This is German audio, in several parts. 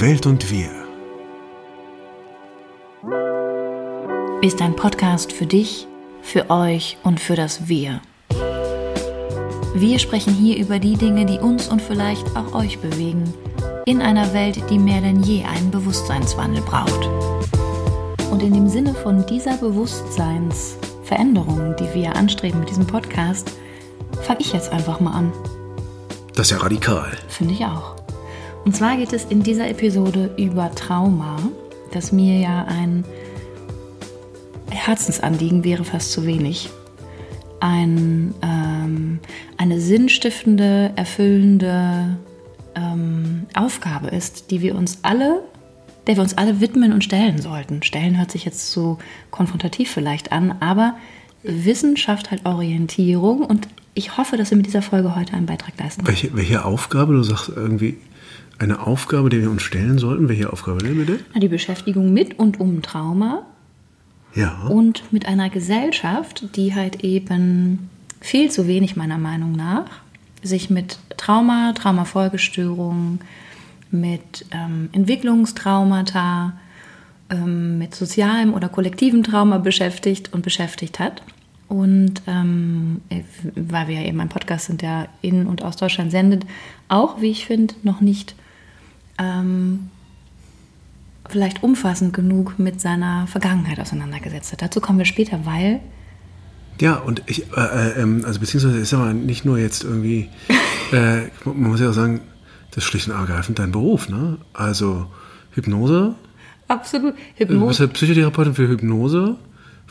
Welt und wir. Ist ein Podcast für dich, für euch und für das Wir. Wir sprechen hier über die Dinge, die uns und vielleicht auch euch bewegen, in einer Welt, die mehr denn je einen Bewusstseinswandel braucht. Und in dem Sinne von dieser Bewusstseinsveränderung, die wir anstreben mit diesem Podcast, fange ich jetzt einfach mal an. Das ist ja radikal. Finde ich auch. Und zwar geht es in dieser Episode über Trauma, das mir ja ein Herzensanliegen wäre fast zu wenig. Ein, ähm, eine sinnstiftende, erfüllende ähm, Aufgabe ist, die wir uns alle, der wir uns alle widmen und stellen sollten. Stellen hört sich jetzt so konfrontativ vielleicht an, aber Wissenschaft hat Orientierung und ich hoffe, dass wir mit dieser Folge heute einen Beitrag leisten. Welche, welche Aufgabe? Du sagst irgendwie eine Aufgabe, die wir uns stellen sollten. Welche Aufgabe denn bitte? Die Beschäftigung mit und um Trauma. Ja. Und mit einer Gesellschaft, die halt eben viel zu wenig meiner Meinung nach sich mit Trauma, Traumafolgestörungen, mit ähm, Entwicklungstraumata, ähm, mit sozialem oder kollektivem Trauma beschäftigt und beschäftigt hat. Und ähm, weil wir ja eben ein Podcast sind, der in und aus Deutschland sendet, auch, wie ich finde, noch nicht ähm, vielleicht umfassend genug mit seiner Vergangenheit auseinandergesetzt hat. Dazu kommen wir später, weil. Ja, und ich, äh, äh, ähm, also beziehungsweise ist aber nicht nur jetzt irgendwie, äh, man muss ja auch sagen, das ist schlicht und ergreifend dein Beruf, ne? Also Hypnose. Absolut. Hypnose. Du bist ja Psychotherapeutin für Hypnose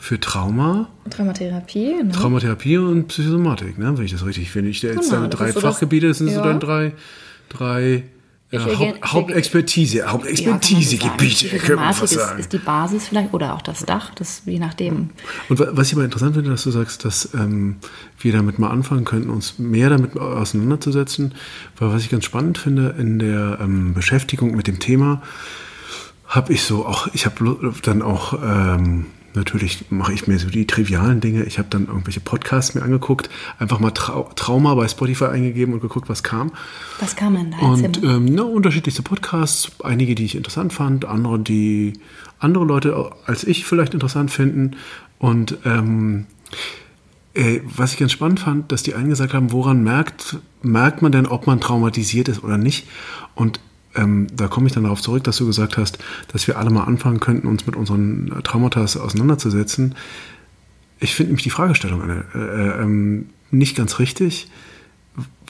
für Trauma. Traumatherapie, ne? Traumatherapie und Psychosomatik, ne? wenn ich das richtig finde. Ich, jetzt genau, deine drei Fachgebiete, das sind ja. so dann drei, drei äh, Haupt, Hauptexpertise, Hauptexpertisegebiete, ja, können wir fast sagen. Ist, ist die Basis vielleicht oder auch das Dach, das je nachdem. Und was ich aber interessant finde, dass du sagst, dass ähm, wir damit mal anfangen könnten, uns mehr damit auseinanderzusetzen, weil was ich ganz spannend finde in der ähm, Beschäftigung mit dem Thema, habe ich so auch, ich habe dann auch ähm, natürlich mache ich mir so die trivialen Dinge. Ich habe dann irgendwelche Podcasts mir angeguckt, einfach mal Trau Trauma bei Spotify eingegeben und geguckt, was kam. Was kam denn da? Und ähm, ne, unterschiedlichste Podcasts, einige, die ich interessant fand, andere, die andere Leute als ich vielleicht interessant finden. Und ähm, äh, was ich ganz spannend fand, dass die einen gesagt haben, woran merkt, merkt man denn, ob man traumatisiert ist oder nicht? Und ähm, da komme ich dann darauf zurück, dass du gesagt hast, dass wir alle mal anfangen könnten, uns mit unseren Traumata auseinanderzusetzen. Ich finde nämlich die Fragestellung eine, äh, äh, ähm, nicht ganz richtig,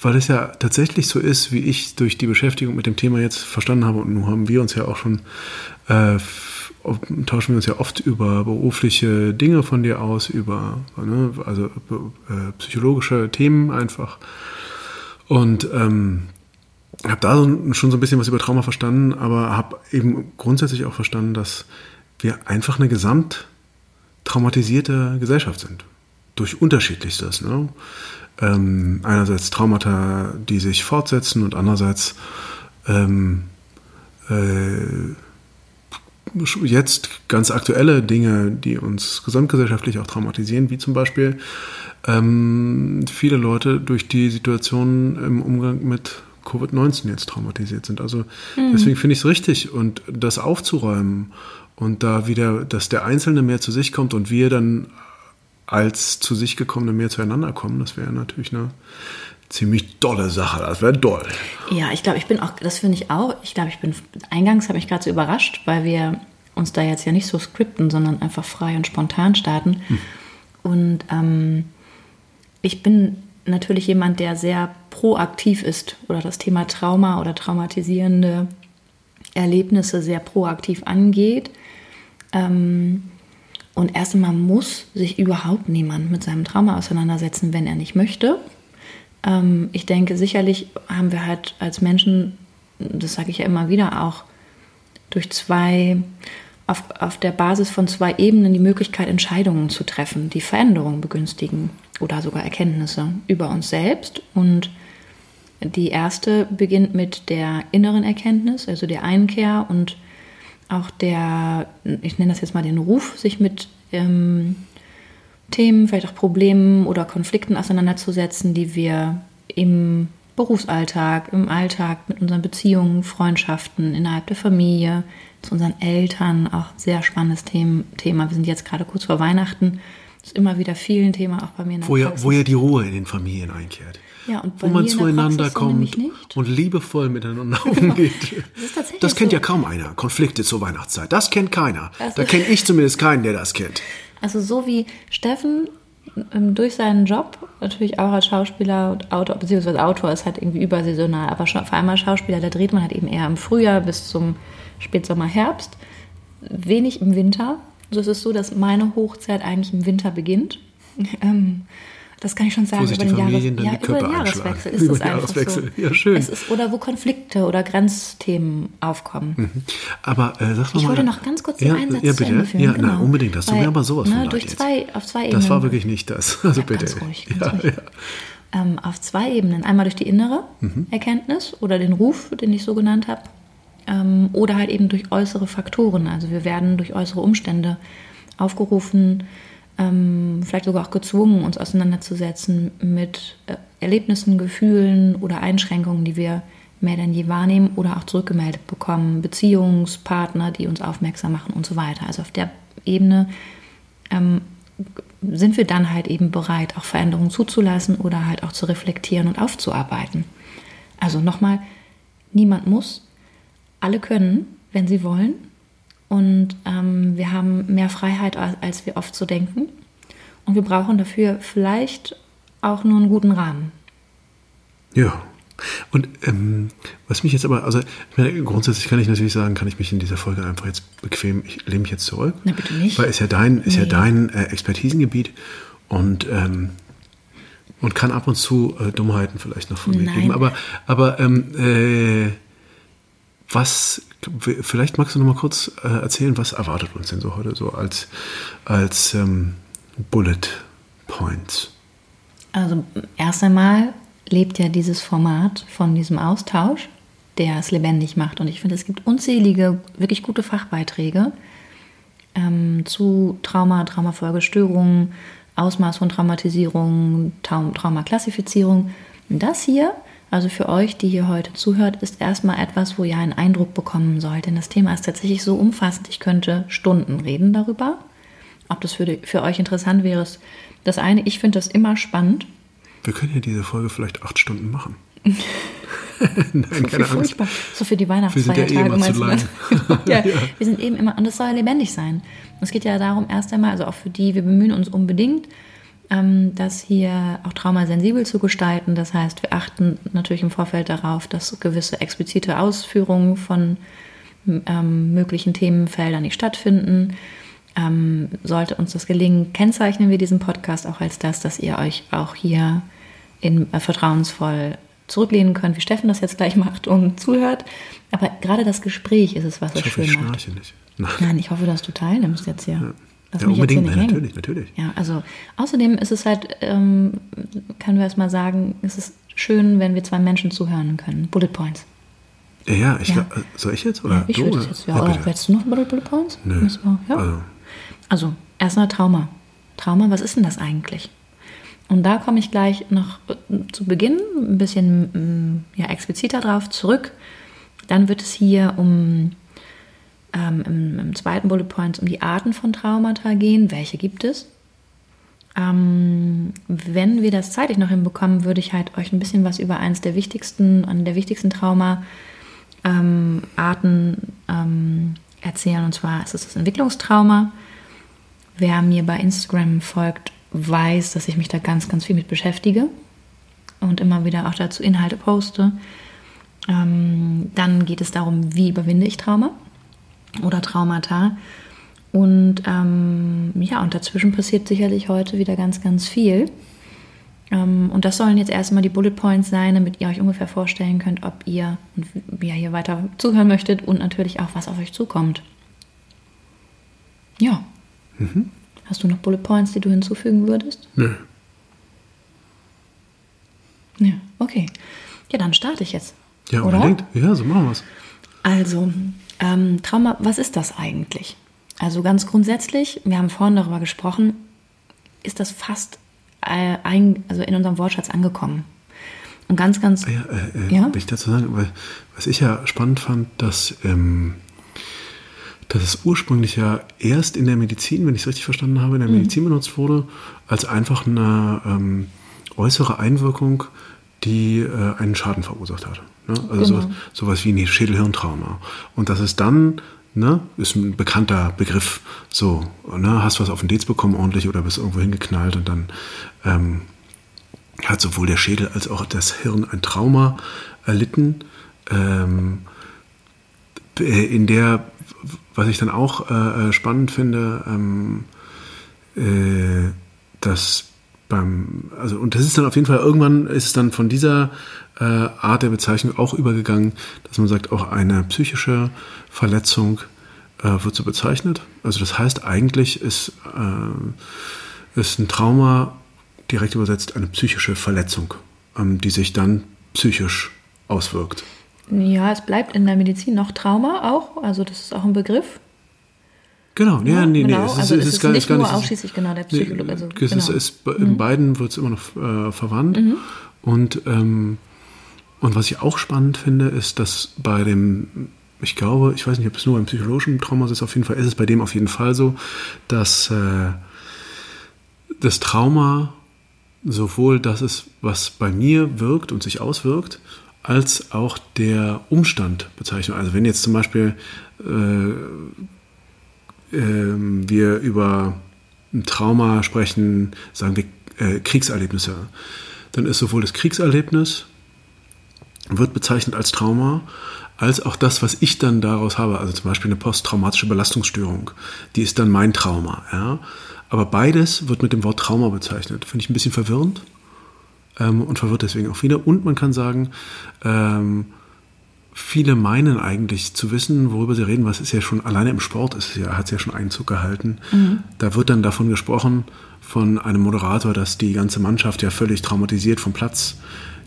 weil es ja tatsächlich so ist, wie ich durch die Beschäftigung mit dem Thema jetzt verstanden habe. Und nun haben wir uns ja auch schon, äh, tauschen wir uns ja oft über berufliche Dinge von dir aus, über ne, also äh, psychologische Themen einfach. Und ähm, habe da schon so ein bisschen was über Trauma verstanden, aber habe eben grundsätzlich auch verstanden, dass wir einfach eine gesamt traumatisierte Gesellschaft sind. Durch unterschiedlichstes. Ne? Ähm, einerseits Traumata, die sich fortsetzen und andererseits ähm, äh, jetzt ganz aktuelle Dinge, die uns gesamtgesellschaftlich auch traumatisieren, wie zum Beispiel ähm, viele Leute durch die Situation im Umgang mit Covid-19 jetzt traumatisiert sind. Also mhm. deswegen finde ich es richtig und das aufzuräumen und da wieder, dass der Einzelne mehr zu sich kommt und wir dann als zu sich gekommene mehr zueinander kommen, das wäre natürlich eine ziemlich dolle Sache. Das wäre doll. Ja, ich glaube, ich bin auch, das finde ich auch, ich glaube, ich bin, eingangs habe ich gerade so überrascht, weil wir uns da jetzt ja nicht so skripten, sondern einfach frei und spontan starten. Hm. Und ähm, ich bin natürlich jemand, der sehr proaktiv ist oder das Thema Trauma oder traumatisierende Erlebnisse sehr proaktiv angeht. Ähm, und erst einmal muss sich überhaupt niemand mit seinem Trauma auseinandersetzen, wenn er nicht möchte. Ähm, ich denke, sicherlich haben wir halt als Menschen, das sage ich ja immer wieder, auch durch zwei, auf, auf der Basis von zwei Ebenen die Möglichkeit, Entscheidungen zu treffen, die Veränderungen begünstigen oder sogar Erkenntnisse über uns selbst. Und die erste beginnt mit der inneren Erkenntnis, also der Einkehr und auch der, ich nenne das jetzt mal den Ruf, sich mit ähm, Themen, vielleicht auch Problemen oder Konflikten auseinanderzusetzen, die wir im Berufsalltag, im Alltag mit unseren Beziehungen, Freundschaften, innerhalb der Familie, zu unseren Eltern, auch sehr spannendes Thema. Wir sind jetzt gerade kurz vor Weihnachten. Das ist immer wieder viel ein Thema, auch bei mir in der wo ja, wo ja die Ruhe in den Familien einkehrt. Ja, und wo man zueinander kommt und liebevoll miteinander umgeht. Das, das kennt so. ja kaum einer. Konflikte zur Weihnachtszeit. Das kennt keiner. Also da kenne ich zumindest keinen, der das kennt. Also so wie Steffen durch seinen Job, natürlich auch als Schauspieler und Autor, beziehungsweise Autor ist halt irgendwie übersaisonal, aber vor allem als Schauspieler, da dreht man halt eben eher im Frühjahr bis zum Spätsommer, Herbst, wenig im Winter. Es ist so, dass meine Hochzeit eigentlich im Winter beginnt. Das kann ich schon sagen, über den, Jahres ja, über den Jahreswechsel ist über es einfach Jahreswechsel. so. Ja, schön. Es ist, oder wo Konflikte oder Grenzthemen aufkommen. Mhm. Aber äh, sag Ich mal, wollte noch ganz kurz den ja, Einsatz ja, bitte. führen. Ja, genau. na, unbedingt. Das tut mir aber sowas ne, von durch zwei. Auf zwei Ebenen. Das war wirklich nicht das. Also ja, bitte. Ganz ruhig, ganz ja, ruhig. Ähm, auf zwei Ebenen. Einmal durch die innere Mhm. Erkenntnis oder den Ruf, den ich so genannt habe. Ähm, oder halt eben durch äußere Faktoren. Also wir werden durch äußere Umstände aufgerufen, ähm, vielleicht sogar auch gezwungen, uns auseinanderzusetzen mit äh, Erlebnissen, Gefühlen oder Einschränkungen, die wir mehr denn je wahrnehmen oder auch zurückgemeldet bekommen, Beziehungspartner, die uns aufmerksam machen und so weiter. Also auf der Ebene ähm, sind wir dann halt eben bereit, auch Veränderungen zuzulassen oder halt auch zu reflektieren und aufzuarbeiten. Also nochmal, niemand muss, alle können, wenn sie wollen. Und ähm, wir haben mehr Freiheit, als, wir oft so denken. Und wir brauchen dafür vielleicht auch nur einen guten Rahmen. Ja. Und ähm, was mich jetzt aber, also ich meine, grundsätzlich kann ich natürlich sagen, kann ich mich in dieser Folge einfach jetzt bequem, ich lehne mich jetzt zurück. Na bitte nicht. Weil ist ja dein, ist Nee. ja dein äh, Expertisengebiet und ähm, und kann ab und zu äh, Dummheiten vielleicht noch von mir geben. Aber, aber ähm, äh, was, vielleicht magst du noch mal kurz äh, erzählen, was erwartet uns denn so heute so als, als ähm, Bullet Points? Also erst einmal lebt ja dieses Format von diesem Austausch, der es lebendig macht. Und ich finde, es gibt unzählige, wirklich gute Fachbeiträge ähm, zu Trauma, Traumafolgestörungen, Ausmaß von Traumatisierung, Traum Traumaklassifizierung. Das hier, also für euch, die hier heute zuhört, ist erstmal etwas, wo ihr einen Eindruck bekommen sollt. Denn das Thema ist tatsächlich so umfassend, ich könnte Stunden reden darüber. Ob das für, die, für euch interessant wäre, ist das eine. Ich finde das immer spannend. Wir können ja diese Folge vielleicht acht Stunden machen. Nein, keine Angst. furchtbar. So für die Wir sind ja eh Weihnachtsfeiertage immer zu lang. ja, Wir sind eben immer, und es soll ja lebendig sein. Es geht ja darum, erst einmal, also auch für die, wir bemühen uns unbedingt, das hier auch traumasensibel zu gestalten. Das heißt, wir achten natürlich im Vorfeld darauf, dass gewisse explizite Ausführungen von ähm, möglichen Themenfeldern nicht stattfinden. Ähm, sollte uns das gelingen, kennzeichnen wir diesen Podcast auch als das, dass ihr euch auch hier in, äh, vertrauensvoll zurücklehnen könnt, wie Steffen das jetzt gleich macht und zuhört. Aber gerade das Gespräch ist es, was es Ich hoffe, ich schön macht. schnarche nicht. Nein. Nein, ich hoffe, dass du teilnimmst jetzt hier. Ja, jetzt hier unbedingt, nein, natürlich, natürlich. Ja, also außerdem ist es halt, ähm, können wir mal sagen, es ist schön, wenn wir zwei Menschen zuhören können. Bullet Points. Ja, ja, ich Ja. äh, soll ich jetzt? Oder Ja, ich du? würde es jetzt, ja, oder willst du noch Bullet Points? Nö. Ja. Also, Also, erstmal Trauma. Trauma, was ist denn das eigentlich? Und da komme ich gleich noch äh, zu Beginn ein bisschen mm, ja, expliziter drauf zurück. Dann wird es hier um ähm, im, im zweiten Bullet Point um die Arten von Traumata gehen. Welche gibt es? Ähm, wenn wir das zeitlich noch hinbekommen, würde ich halt euch ein bisschen was über eins der wichtigsten, eine der wichtigsten Trauma ähm, ähm, erzählen. Und zwar ist es das Entwicklungstrauma. Wer mir bei Instagram folgt, weiß, dass ich mich da ganz, ganz viel mit beschäftige und immer wieder auch dazu Inhalte poste. Ähm, dann geht es darum, wie überwinde ich Trauma oder Traumata. Und ähm, ja, und dazwischen passiert sicherlich heute wieder ganz, ganz viel. Ähm, und das sollen jetzt erstmal die Bullet Points sein, damit ihr euch ungefähr vorstellen könnt, ob ihr ihr hier weiter zuhören möchtet und natürlich auch, was auf euch zukommt. Ja. Hast du noch Bullet Points, die du hinzufügen würdest? nö. Ja, okay. Ja, dann starte ich jetzt. Ja, Oder? unbedingt. Ja, so machen wir es. Also, ähm, Trauma, was ist das eigentlich? Also ganz grundsätzlich, wir haben vorhin darüber gesprochen, ist das fast äh, ein, also in unserem Wortschatz angekommen. Und ganz, ganz. Ja, äh, äh, ja? Will ich dazu sagen, weil, was ich ja spannend fand, dass, ähm, dass es ursprünglich ja erst in der Medizin, wenn ich es richtig verstanden habe, in der mhm. Medizin benutzt wurde, als einfach eine ähm, äußere Einwirkung, die äh, einen Schaden verursacht hat. Ne? Also genau. so, sowas wie ein Schädelhirntrauma. Und dass es dann ne, ist ein bekannter Begriff. So, ne, hast was auf den Dez bekommen ordentlich oder bist irgendwo hingeknallt und dann ähm, hat sowohl der Schädel als auch das Hirn ein Trauma erlitten, ähm, äh, in der, was ich dann auch äh, äh, spannend finde, ähm, äh, dass beim, also und das ist dann auf jeden Fall irgendwann ist es dann von dieser äh, Art der Bezeichnung auch übergegangen, dass man sagt, auch eine psychische Verletzung äh, wird so bezeichnet. Also das heißt eigentlich ist, äh, ist ein Trauma direkt übersetzt eine psychische Verletzung, ähm, die sich dann psychisch auswirkt. Ja, es bleibt in der Medizin noch Trauma auch, also das ist auch ein Begriff. Genau, ja, nee, genau. nee, es ist, also es ist, ist gar, nicht gar nur nicht, ausschließlich genau der Psychologe. Nee, also, genau. es ist, in mhm. beiden wird es immer noch äh, verwandt. Mhm. Und, ähm, und was ich auch spannend finde, ist, dass bei dem, ich glaube, ich weiß nicht, ob es nur beim psychologischen Trauma ist, auf jeden Fall ist es bei dem auf jeden Fall so, dass äh, das Trauma sowohl das ist, was bei mir wirkt und sich auswirkt, als auch der Umstand bezeichnet. Also wenn jetzt zum Beispiel äh, äh, wir über ein Trauma sprechen, sagen wir äh, Kriegserlebnisse, dann ist sowohl das Kriegserlebnis wird bezeichnet als Trauma, als auch das, was ich dann daraus habe, also zum Beispiel eine posttraumatische Belastungsstörung, die ist dann mein Trauma. Ja? Aber beides wird mit dem Wort Trauma bezeichnet. Finde ich ein bisschen verwirrend ähm, und verwirrt deswegen auch wieder. Und man kann sagen, ähm, viele meinen eigentlich zu wissen, worüber sie reden, was ist ja schon, alleine im Sport ist ja, hat es ja schon Einzug gehalten. Mhm. Da wird dann davon gesprochen, von einem Moderator, dass die ganze Mannschaft ja völlig traumatisiert vom Platz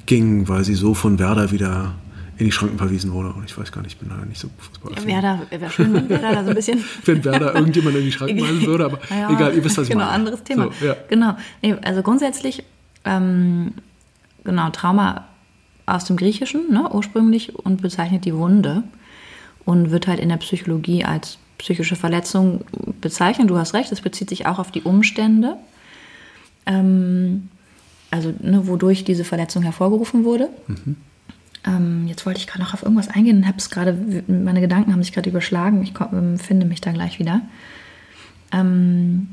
ging, weil sie so von Werder wieder in die Schranken verwiesen wurde. Und ich weiß gar nicht, ich bin da nicht so Fußball. Werder, wäre schön, wenn Werder da so ein bisschen. wenn Werder irgendjemand in die Schranken weisen würde, aber ja, egal, ihr wisst, was ich genau, meine. Genau, anderes Thema. So, ja. Genau. Also grundsätzlich, ähm, genau, Trauma aus dem Griechischen ne, ursprünglich und bezeichnet die Wunde und wird halt in der Psychologie als psychische Verletzung bezeichnet. Du hast recht, es bezieht sich auch auf die Umstände, ähm, also ne, wodurch diese Verletzung hervorgerufen wurde. Mhm. Ähm, jetzt wollte ich gerade noch auf irgendwas eingehen und habe es gerade, meine Gedanken haben sich gerade überschlagen. Ich komm, finde mich da gleich wieder. Ähm,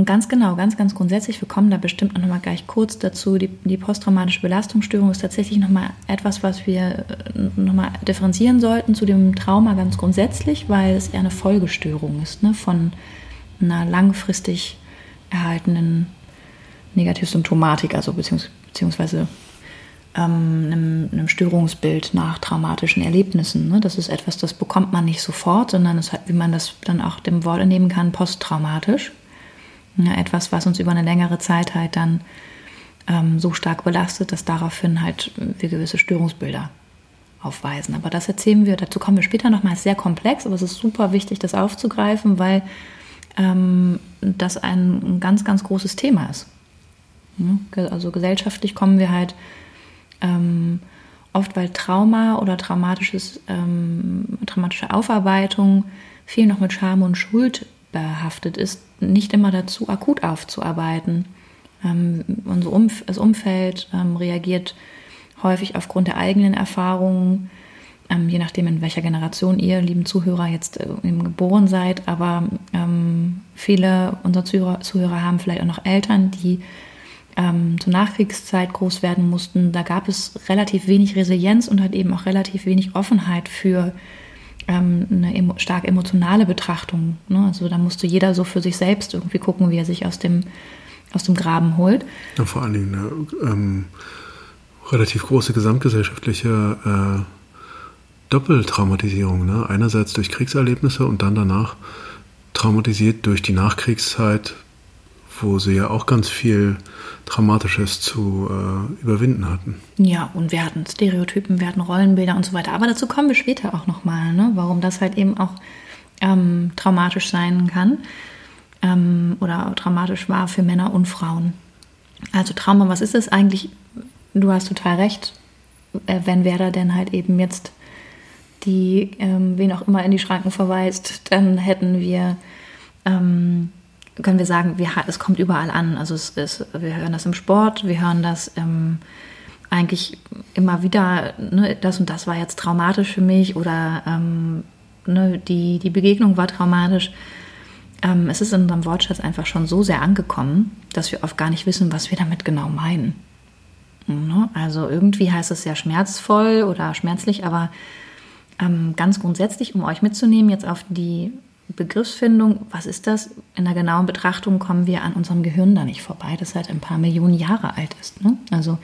und ganz genau, ganz, ganz grundsätzlich, wir kommen da bestimmt auch nochmal gleich kurz dazu. Die, die posttraumatische Belastungsstörung ist tatsächlich nochmal etwas, was wir äh, nochmal differenzieren sollten zu dem Trauma ganz grundsätzlich, weil es eher eine Folgestörung ist ne, von einer langfristig erhaltenen Negativsymptomatik, also beziehungs beziehungsweise ähm, einem, einem, Störungsbild nach traumatischen Erlebnissen. Ne? Das ist etwas, das bekommt man nicht sofort, sondern es hat, wie man das dann auch dem Wort entnehmen kann, posttraumatisch. Ja, etwas, was uns über eine längere Zeit halt dann ähm, so stark belastet, dass daraufhin halt wir gewisse Störungsbilder aufweisen. Aber das erzählen wir, dazu kommen wir später nochmal, ist sehr komplex, aber es ist super wichtig, das aufzugreifen, weil ähm, das ein, ganz, ganz großes Thema ist. Also gesellschaftlich kommen wir halt ähm, oft, weil Trauma oder traumatisches, ähm, traumatische Aufarbeitung viel noch mit Scham und Schuld behaftet ist, nicht immer dazu, akut aufzuarbeiten. Ähm, unser Umf das Umfeld ähm, reagiert häufig aufgrund der eigenen Erfahrungen, ähm, je nachdem, in welcher Generation ihr, lieben Zuhörer, jetzt äh, geboren seid. Aber ähm, viele unserer Zuhörer, Zuhörer haben vielleicht auch noch Eltern, die ähm, zur Nachkriegszeit groß werden mussten. Da gab es relativ wenig Resilienz und halt eben auch relativ wenig Offenheit für ähm, eine emo stark emotionale Betrachtung. Ne? Also da musste jeder so für sich selbst irgendwie gucken, wie er sich aus dem, aus dem Graben holt. Ja, vor allen Dingen eine ähm, relativ große gesamtgesellschaftliche äh, Doppeltraumatisierung. Ne? Einerseits durch Kriegserlebnisse und dann danach traumatisiert durch die Nachkriegszeit, wo sie ja auch ganz viel Dramatisches zu äh, überwinden hatten. Ja, und wir hatten Stereotypen, wir hatten Rollenbilder und so weiter. Aber dazu kommen wir später auch nochmal, ne? warum das halt eben auch ähm, traumatisch sein kann ähm, oder traumatisch war für Männer und Frauen. Also Trauma, was ist es eigentlich? Du hast total recht. äh, wenn Werder denn halt eben jetzt die, ähm, wen auch immer in die Schranken verweist, dann hätten wir, ähm, können wir sagen, wir, es kommt überall an. Also es ist, wir hören das im Sport, wir hören das ähm, eigentlich immer wieder, ne, das und das war jetzt traumatisch für mich oder ähm, ne, die, die Begegnung war traumatisch. Ähm, es ist in unserem Wortschatz einfach schon so sehr angekommen, dass wir oft gar nicht wissen, was wir damit genau meinen. Ne? Also irgendwie heißt es ja schmerzvoll oder schmerzlich, aber ähm, ganz grundsätzlich, um euch mitzunehmen, jetzt auf die Begriffsfindung, was ist das? In der genauen Betrachtung kommen wir an unserem Gehirn da nicht vorbei, das seit ein paar Millionen Jahre alt ist. Ne? Also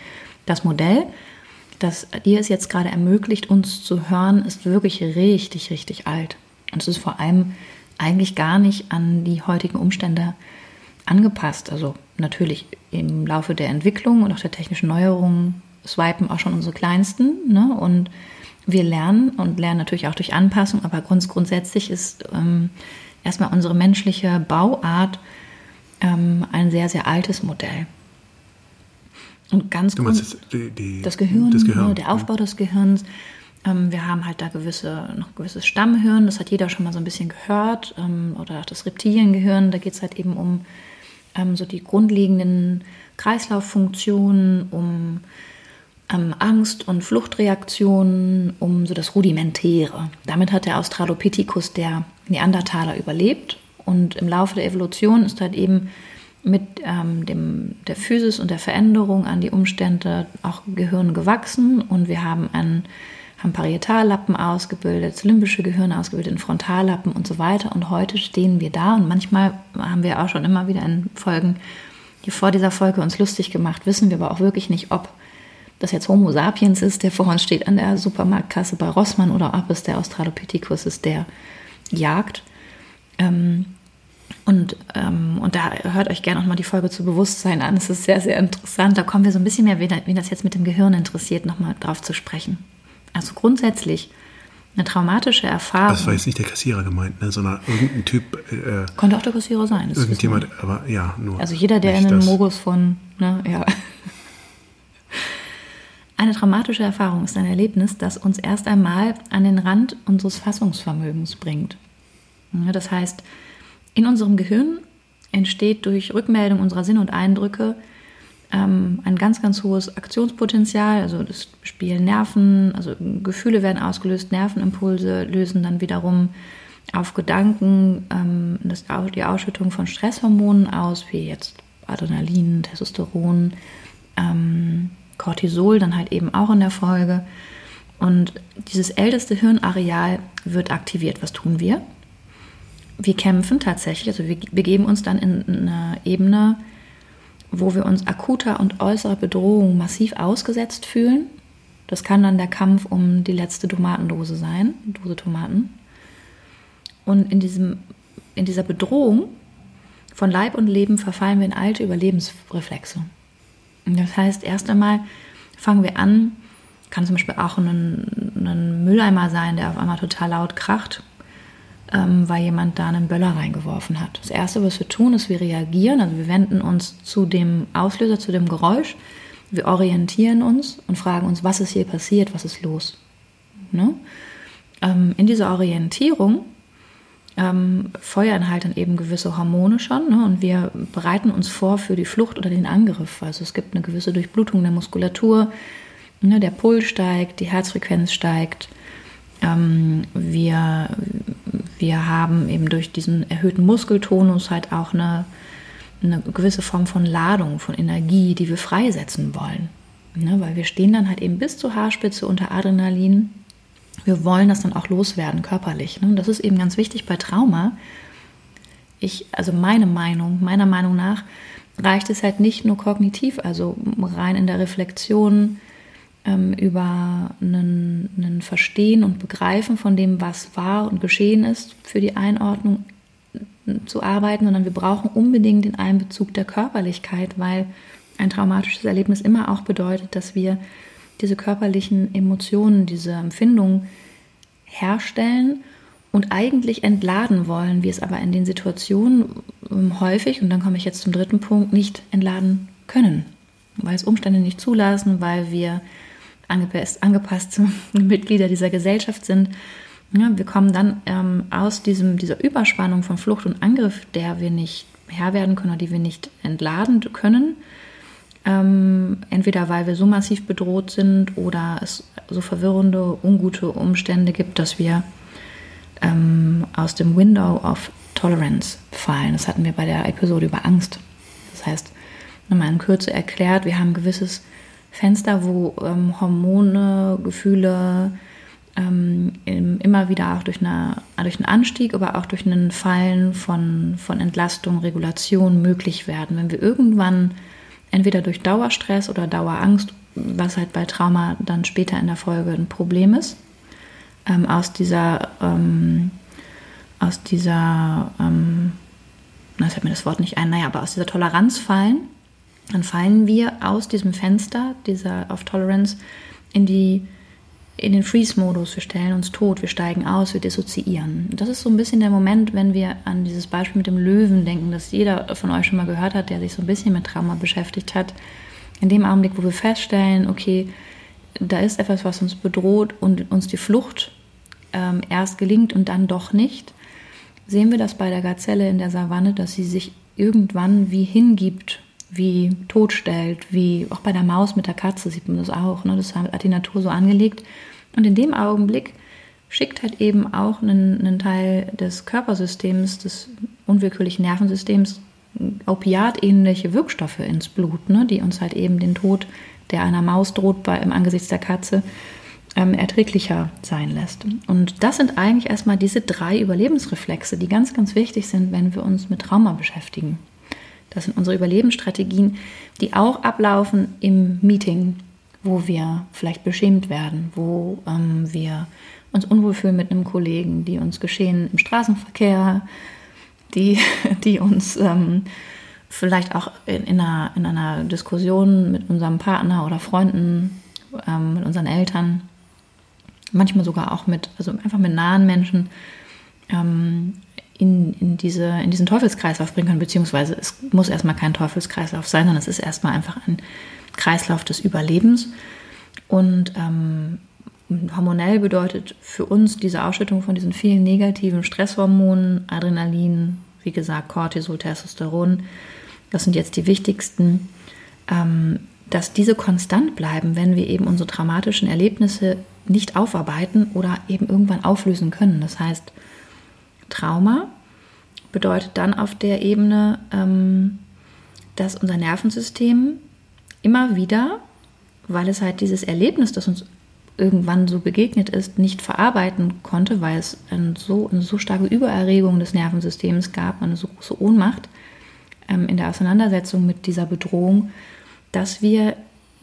das Modell, das dir es jetzt gerade ermöglicht, uns zu hören, ist wirklich richtig, richtig alt. Und es ist vor allem eigentlich gar nicht an die heutigen Umstände angepasst. Also natürlich im Laufe der Entwicklung und auch der technischen Neuerungen swipen auch schon unsere Kleinsten. Ne? Und wir lernen und lernen natürlich auch durch Anpassung, aber grunds grundsätzlich ist ähm, erstmal unsere menschliche Bauart ähm, ein sehr, sehr altes Modell. Und ganz du meinst das, die, die, das Gehirn, das Gehirn. Ne, der Aufbau ja. des Gehirns. Ähm, wir haben halt da gewisse, noch gewisses Stammhirn, das hat jeder schon mal so ein bisschen gehört, ähm, oder auch das Reptiliengehirn, da geht es halt eben um ähm, so die grundlegenden Kreislauffunktionen, um ähm, Angst- und Fluchtreaktionen, um so das Rudimentäre. Damit hat der Australopithecus, der Neandertaler, überlebt. Und im Laufe der Evolution ist halt eben mit ähm, dem, der Physis und der Veränderung an die Umstände auch Gehirn gewachsen. Und wir haben einen haben Parietallappen ausgebildet, limbische Gehirn ausgebildet, Frontallappen und so weiter. Und heute stehen wir da und manchmal haben wir auch schon immer wieder in Folgen hier vor dieser Folge uns lustig gemacht, wissen wir aber auch wirklich nicht, ob das jetzt Homo sapiens ist, der vor uns steht an der Supermarktkasse bei Rossmann oder ob es der Australopithecus ist, der jagt. Ähm, und, ähm, und da hört euch gerne auch mal die Folge zu Bewusstsein an. Es ist sehr, sehr interessant. Da kommen wir so ein bisschen mehr, wen das jetzt mit dem Gehirn interessiert, nochmal drauf zu sprechen. Also grundsätzlich eine traumatische Erfahrung. Das war jetzt nicht der Kassierer gemeint, ne, sondern irgendein Typ. Äh, Konnte auch der Kassierer sein. Irgendjemand, aber ja, nur. Also jeder, der in einem Mogus von, ne, ja. Eine traumatische Erfahrung ist ein Erlebnis, das uns erst einmal an den Rand unseres Fassungsvermögens bringt. Das heißt, in unserem Gehirn entsteht durch Rückmeldung unserer Sinne und Eindrücke ähm, ein ganz, ganz hohes Aktionspotenzial. Also das spielen Nerven, also Gefühle werden ausgelöst, Nervenimpulse lösen dann wiederum auf Gedanken ähm, das, die Ausschüttung von Stresshormonen aus, wie jetzt Adrenalin, Testosteron, ähm, Cortisol dann halt eben auch in der Folge. Und dieses älteste Hirnareal wird aktiviert. Was tun wir? Wir kämpfen tatsächlich, also wir begeben uns dann in eine Ebene, wo wir uns akuter und äußerer Bedrohung massiv ausgesetzt fühlen. Das kann dann der Kampf um die letzte Tomatendose sein, Dose Tomaten. Und in, diesem, in dieser Bedrohung von Leib und Leben verfallen wir in alte Überlebensreflexe. Das heißt, erst einmal fangen wir an, kann zum Beispiel auch ein, ein Mülleimer sein, der auf einmal total laut kracht, ähm, weil jemand da einen Böller reingeworfen hat. Das Erste, was wir tun, ist, wir reagieren, also wir wenden uns zu dem Auslöser, zu dem Geräusch, wir orientieren uns und fragen uns, was ist hier passiert, was ist los. Ne? Ähm, in dieser Orientierung ähm, feuern halt dann eben gewisse Hormone schon ne? und wir bereiten uns vor für die Flucht oder den Angriff. Also es gibt eine gewisse Durchblutung der Muskulatur, ne? der Puls steigt, die Herzfrequenz steigt. Ähm, wir, wir haben eben durch diesen erhöhten Muskeltonus halt auch eine, eine gewisse Form von Ladung, von Energie, die wir freisetzen wollen. Ne? Weil wir stehen dann halt eben bis zur Haarspitze unter Adrenalin wir wollen das dann auch loswerden, körperlich. Ne? Und das ist eben ganz wichtig bei Trauma. Ich, also meine Meinung, meiner Meinung nach, reicht es halt nicht nur kognitiv, also rein in der Reflexion ähm, über ein Verstehen und Begreifen von dem, was war und geschehen ist, für die Einordnung zu arbeiten, sondern wir brauchen unbedingt den Einbezug der Körperlichkeit, weil ein traumatisches Erlebnis immer auch bedeutet, dass wir diese körperlichen Emotionen, diese Empfindungen herstellen und eigentlich entladen wollen, wir es aber in den Situationen ähm, häufig, und dann komme ich jetzt zum dritten Punkt, nicht entladen können, weil es Umstände nicht zulassen, weil wir angepasst, angepasste Mitglieder dieser Gesellschaft sind. Ja, wir kommen dann ähm, aus diesem, dieser Überspannung von Flucht und Angriff, der wir nicht Herr werden können oder die wir nicht entladen können. Ähm, entweder weil wir so massiv bedroht sind oder es so verwirrende, ungute Umstände gibt, dass wir ähm, aus dem Window of Tolerance fallen. Das hatten wir bei der Episode über Angst. Das heißt, nochmal in Kürze erklärt, wir haben ein gewisses Fenster, wo ähm, Hormone, Gefühle ähm, immer wieder auch durch, eine, durch einen Anstieg, aber auch durch einen Fallen von, von Entlastung, Regulation möglich werden. Wenn wir irgendwann entweder durch Dauerstress oder Dauerangst, was halt bei Trauma dann später in der Folge ein Problem ist, ähm, aus dieser, ähm, aus dieser, ähm, na, fällt mir das Wort nicht ein, naja, aber aus dieser Toleranz fallen, dann fallen wir aus diesem Fenster dieser of Tolerance in die in den Freeze-Modus, wir stellen uns tot, wir steigen aus, wir dissoziieren. Das ist so ein bisschen der Moment, wenn wir an dieses Beispiel mit dem Löwen denken, das jeder von euch schon mal gehört hat, der sich so ein bisschen mit Trauma beschäftigt hat. In dem Augenblick, wo wir feststellen, okay, da ist etwas, was uns bedroht und uns die Flucht ähm, erst gelingt und dann doch nicht, sehen wir das bei der Gazelle in der Savanne, dass sie sich irgendwann wie hingibt wie totstellt, wie auch bei der Maus mit der Katze sieht man das auch. Ne? Das hat die Natur so angelegt. Und in dem Augenblick schickt halt eben auch einen, einen Teil des Körpersystems, des unwillkürlichen Nervensystems, opiatähnliche Wirkstoffe ins Blut, ne? die uns halt eben den Tod, der einer Maus droht bei, im Angesicht der Katze, ähm, erträglicher sein lässt. Und das sind eigentlich erstmal diese drei Überlebensreflexe, die ganz, ganz wichtig sind, wenn wir uns mit Trauma beschäftigen. Das sind unsere Überlebensstrategien, die auch ablaufen im Meeting, wo wir vielleicht beschämt werden, wo ähm, wir uns unwohl fühlen mit einem Kollegen, die uns geschehen im Straßenverkehr, die, die uns ähm, vielleicht auch in, in, einer, in einer Diskussion mit unserem Partner oder Freunden, ähm, mit unseren Eltern, manchmal sogar auch mit, also einfach mit nahen Menschen, ähm, in, in, diese, in diesen Teufelskreislauf bringen können, beziehungsweise es muss erstmal kein Teufelskreislauf sein, sondern es ist erstmal einfach ein Kreislauf des Überlebens. Und ähm, hormonell bedeutet für uns diese Ausschüttung von diesen vielen negativen Stresshormonen, Adrenalin, wie gesagt, Cortisol, Testosteron, das sind jetzt die wichtigsten, ähm, dass diese konstant bleiben, wenn wir eben unsere traumatischen Erlebnisse nicht aufarbeiten oder eben irgendwann auflösen können. Das heißt, Trauma bedeutet dann auf der Ebene, ähm, dass unser Nervensystem immer wieder, weil es halt dieses Erlebnis, das uns irgendwann so begegnet ist, nicht verarbeiten konnte, weil es eine so, eine so starke Übererregung des Nervensystems gab, eine so große Ohnmacht ähm, in der Auseinandersetzung mit dieser Bedrohung, dass wir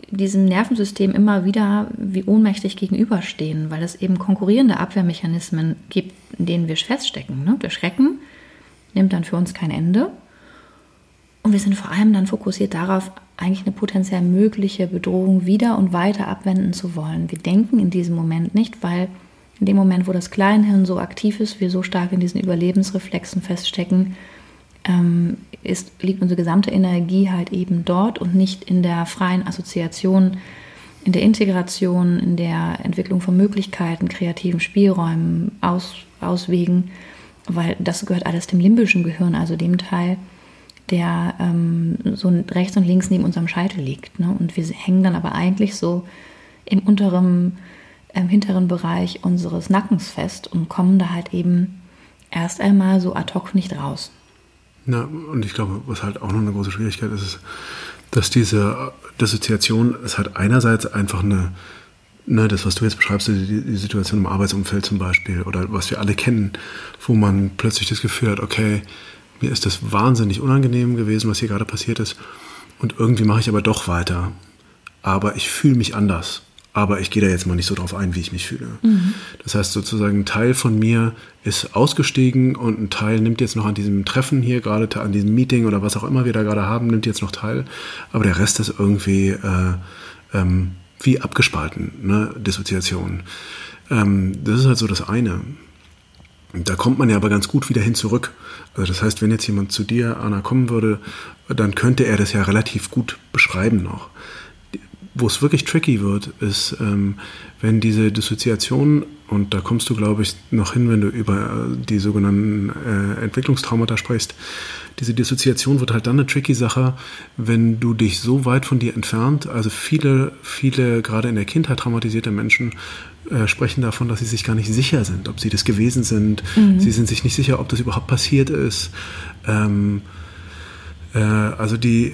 diesem Nervensystem immer wieder wie ohnmächtig gegenüberstehen, weil es eben konkurrierende Abwehrmechanismen gibt, in denen wir feststecken. Ne? Der Schrecken nimmt dann für uns kein Ende. Und wir sind vor allem dann fokussiert darauf, eigentlich eine potenziell mögliche Bedrohung wieder und weiter abwenden zu wollen. Wir denken in diesem Moment nicht, weil in dem Moment, wo das Kleinhirn so aktiv ist, wir so stark in diesen Überlebensreflexen feststecken, ähm, ist, liegt unsere gesamte Energie halt eben dort und nicht in der freien Assoziation, in der Integration, in der Entwicklung von Möglichkeiten, kreativen Spielräumen, Aus, Auswegen, weil das gehört alles dem limbischen Gehirn, also dem Teil, der ähm, so rechts und links neben unserem Scheitel liegt. Ne? Und wir hängen dann aber eigentlich so im unteren, im hinteren Bereich unseres Nackens fest und kommen da halt eben erst einmal so ad hoc nicht raus. Na, und ich glaube, was halt auch noch eine große Schwierigkeit ist, ist, dass diese Dissoziation ist halt einerseits einfach eine, ne, das, was du jetzt beschreibst, die, die, Situation im Arbeitsumfeld zum Beispiel, oder was wir alle kennen, wo man plötzlich das Gefühl hat, okay, mir ist das wahnsinnig unangenehm gewesen, was hier gerade passiert ist, und irgendwie mache ich aber doch weiter. Aber ich fühle mich anders aber ich gehe da jetzt mal nicht so drauf ein, wie ich mich fühle. Mhm. Das heißt sozusagen, ein Teil von mir ist ausgestiegen und ein Teil nimmt jetzt noch an diesem Treffen hier, gerade an diesem Meeting oder was auch immer wir da gerade haben, nimmt jetzt noch teil, aber der Rest ist irgendwie äh, ähm, wie abgespalten, ne? Dissoziation. Ähm, das ist halt so das eine. Da kommt man ja aber ganz gut wieder hin zurück. Also das heißt, wenn jetzt jemand zu dir, Anna, kommen würde, dann könnte er das ja relativ gut beschreiben noch wo es wirklich tricky wird, ist, ähm, wenn diese Dissoziation, und da kommst du, glaube ich, noch hin, wenn du über die sogenannten äh, Entwicklungstraumata sprichst, diese Dissoziation wird halt dann eine tricky Sache, wenn du dich so weit von dir entfernt, also viele, viele gerade in der Kindheit traumatisierte Menschen äh, sprechen davon, dass sie sich gar nicht sicher sind, ob sie das gewesen sind. Mhm. Sie sind sich nicht sicher, ob das überhaupt passiert ist. Ähm, äh, also die,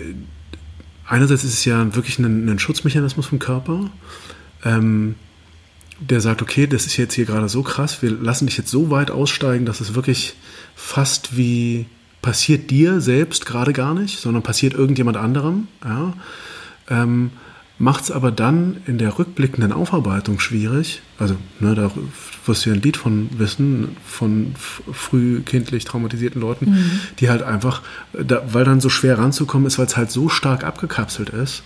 einerseits ist es ja wirklich ein, ein Schutzmechanismus vom Körper. Ähm, der sagt, okay, das ist jetzt hier gerade so krass, wir lassen dich jetzt so weit aussteigen, dass es wirklich fast wie passiert dir selbst gerade gar nicht, sondern passiert irgendjemand anderem. Ja? Ähm, macht es aber dann in der rückblickenden Aufarbeitung schwierig. Also, ne, da wirst du ja ein Lied von wissen, von frühkindlich traumatisierten Leuten, mhm. die halt einfach, da, weil dann so schwer ranzukommen ist, weil es halt so stark abgekapselt ist,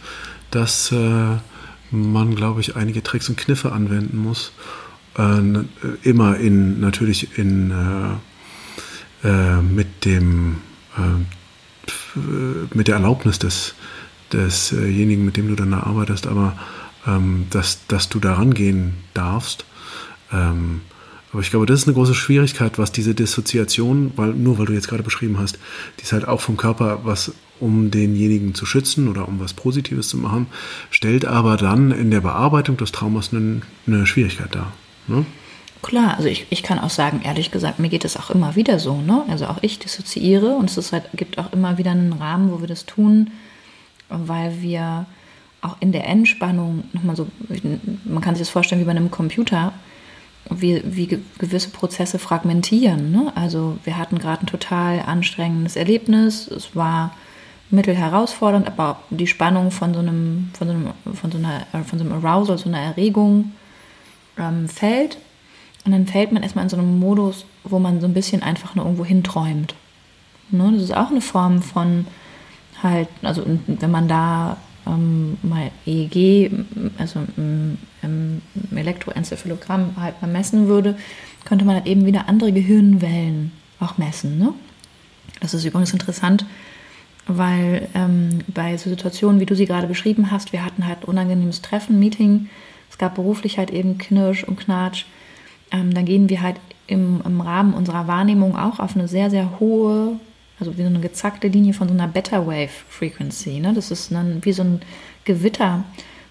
dass äh, man, glaube ich, einige Tricks und Kniffe anwenden muss. Äh, immer in, natürlich in, äh, äh mit dem, äh, mit der Erlaubnis des, desjenigen, mit dem du dann da arbeitest, aber ähm, dass, dass du da rangehen darfst. Ähm, aber ich glaube, das ist eine große Schwierigkeit, was diese Dissoziation, weil nur weil du jetzt gerade beschrieben hast, die ist halt auch vom Körper was, um denjenigen zu schützen oder um was Positives zu machen, stellt aber dann in der Bearbeitung des Traumas eine, eine Schwierigkeit dar. Ne? Klar, also ich, ich kann auch sagen, ehrlich gesagt, mir geht es auch immer wieder so. Ne? Also auch ich dissoziiere und es halt, gibt auch immer wieder einen Rahmen, wo wir das tun weil wir auch in der Entspannung nochmal so, man kann sich das vorstellen wie bei einem Computer, wie, wie gewisse Prozesse fragmentieren. Ne? Also wir hatten gerade ein total anstrengendes Erlebnis, es war mittelherausfordernd, aber die Spannung von so einem, von so einem, von so einer, von so einem Arousal, so einer Erregung ähm, fällt. Und dann fällt man erstmal in so einem Modus, wo man so ein bisschen einfach nur irgendwo hinträumt. Ne? Das ist auch eine Form von halt, also wenn man da ähm, mal EEG, also im, Elektroenzephalogramm halt mal messen würde, könnte man halt eben wieder andere Gehirnwellen auch messen. Ne? Das ist übrigens interessant, weil ähm, bei so Situationen, wie du sie gerade beschrieben hast, wir hatten halt unangenehmes Treffen, Meeting, es gab beruflich halt eben Knirsch und Knatsch, ähm, dann gehen wir halt im, im Rahmen unserer Wahrnehmung auch auf eine sehr, sehr hohe also wie so eine gezackte Linie von so einer Beta Wave Frequency. Ne? Das ist dann wie so ein Gewitter.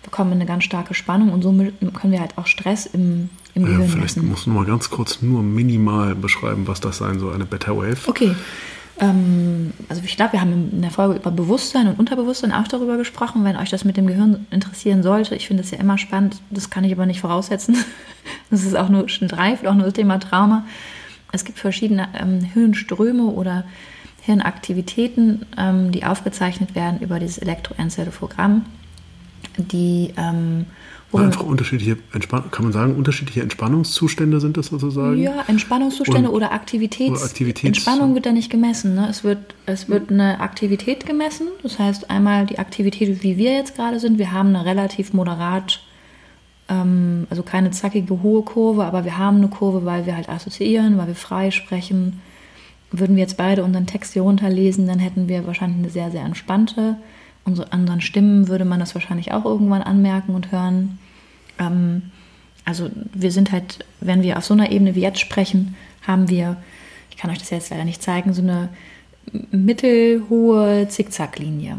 Wir kommen in eine ganz starke Spannung und somit können wir halt auch Stress im, im Gehirn ja, Vielleicht messen. musst du mal ganz kurz nur minimal beschreiben, was das sein soll, eine Beta Wave. Okay. Ähm, also ich glaube, wir haben in der Folge über Bewusstsein und Unterbewusstsein auch darüber gesprochen. Wenn euch das mit dem Gehirn interessieren sollte, ich finde es ja immer spannend, das kann ich aber nicht voraussetzen. Das ist auch nur schon drei, auch nur das Thema Trauma. Es gibt verschiedene ähm, Hirnströme oder Hirnaktivitäten, ähm, die aufgezeichnet werden über dieses Elektroenzephalogramm, die ähm, einfach unterschiedliche, kann man sagen, unterschiedliche Entspannungszustände sind das sozusagen? Ja, Entspannungszustände Und, oder, Aktivitäts oder Aktivitäts Entspannung wird da nicht gemessen. Ne? Es, wird, es wird eine Aktivität gemessen. Das heißt einmal die Aktivität, wie wir jetzt gerade sind. Wir haben eine relativ moderat, ähm, also keine zackige hohe Kurve, aber wir haben eine Kurve, weil wir halt assoziieren, weil wir frei sprechen, würden wir jetzt beide unseren Text hier runterlesen, dann hätten wir wahrscheinlich eine sehr, sehr entspannte. Unsere anderen Stimmen würde man das wahrscheinlich auch irgendwann anmerken und hören. Ähm, also wir sind halt, wenn wir auf so einer Ebene wie jetzt sprechen, haben wir, ich kann euch das jetzt leider nicht zeigen, so eine mittelhohe Zickzacklinie.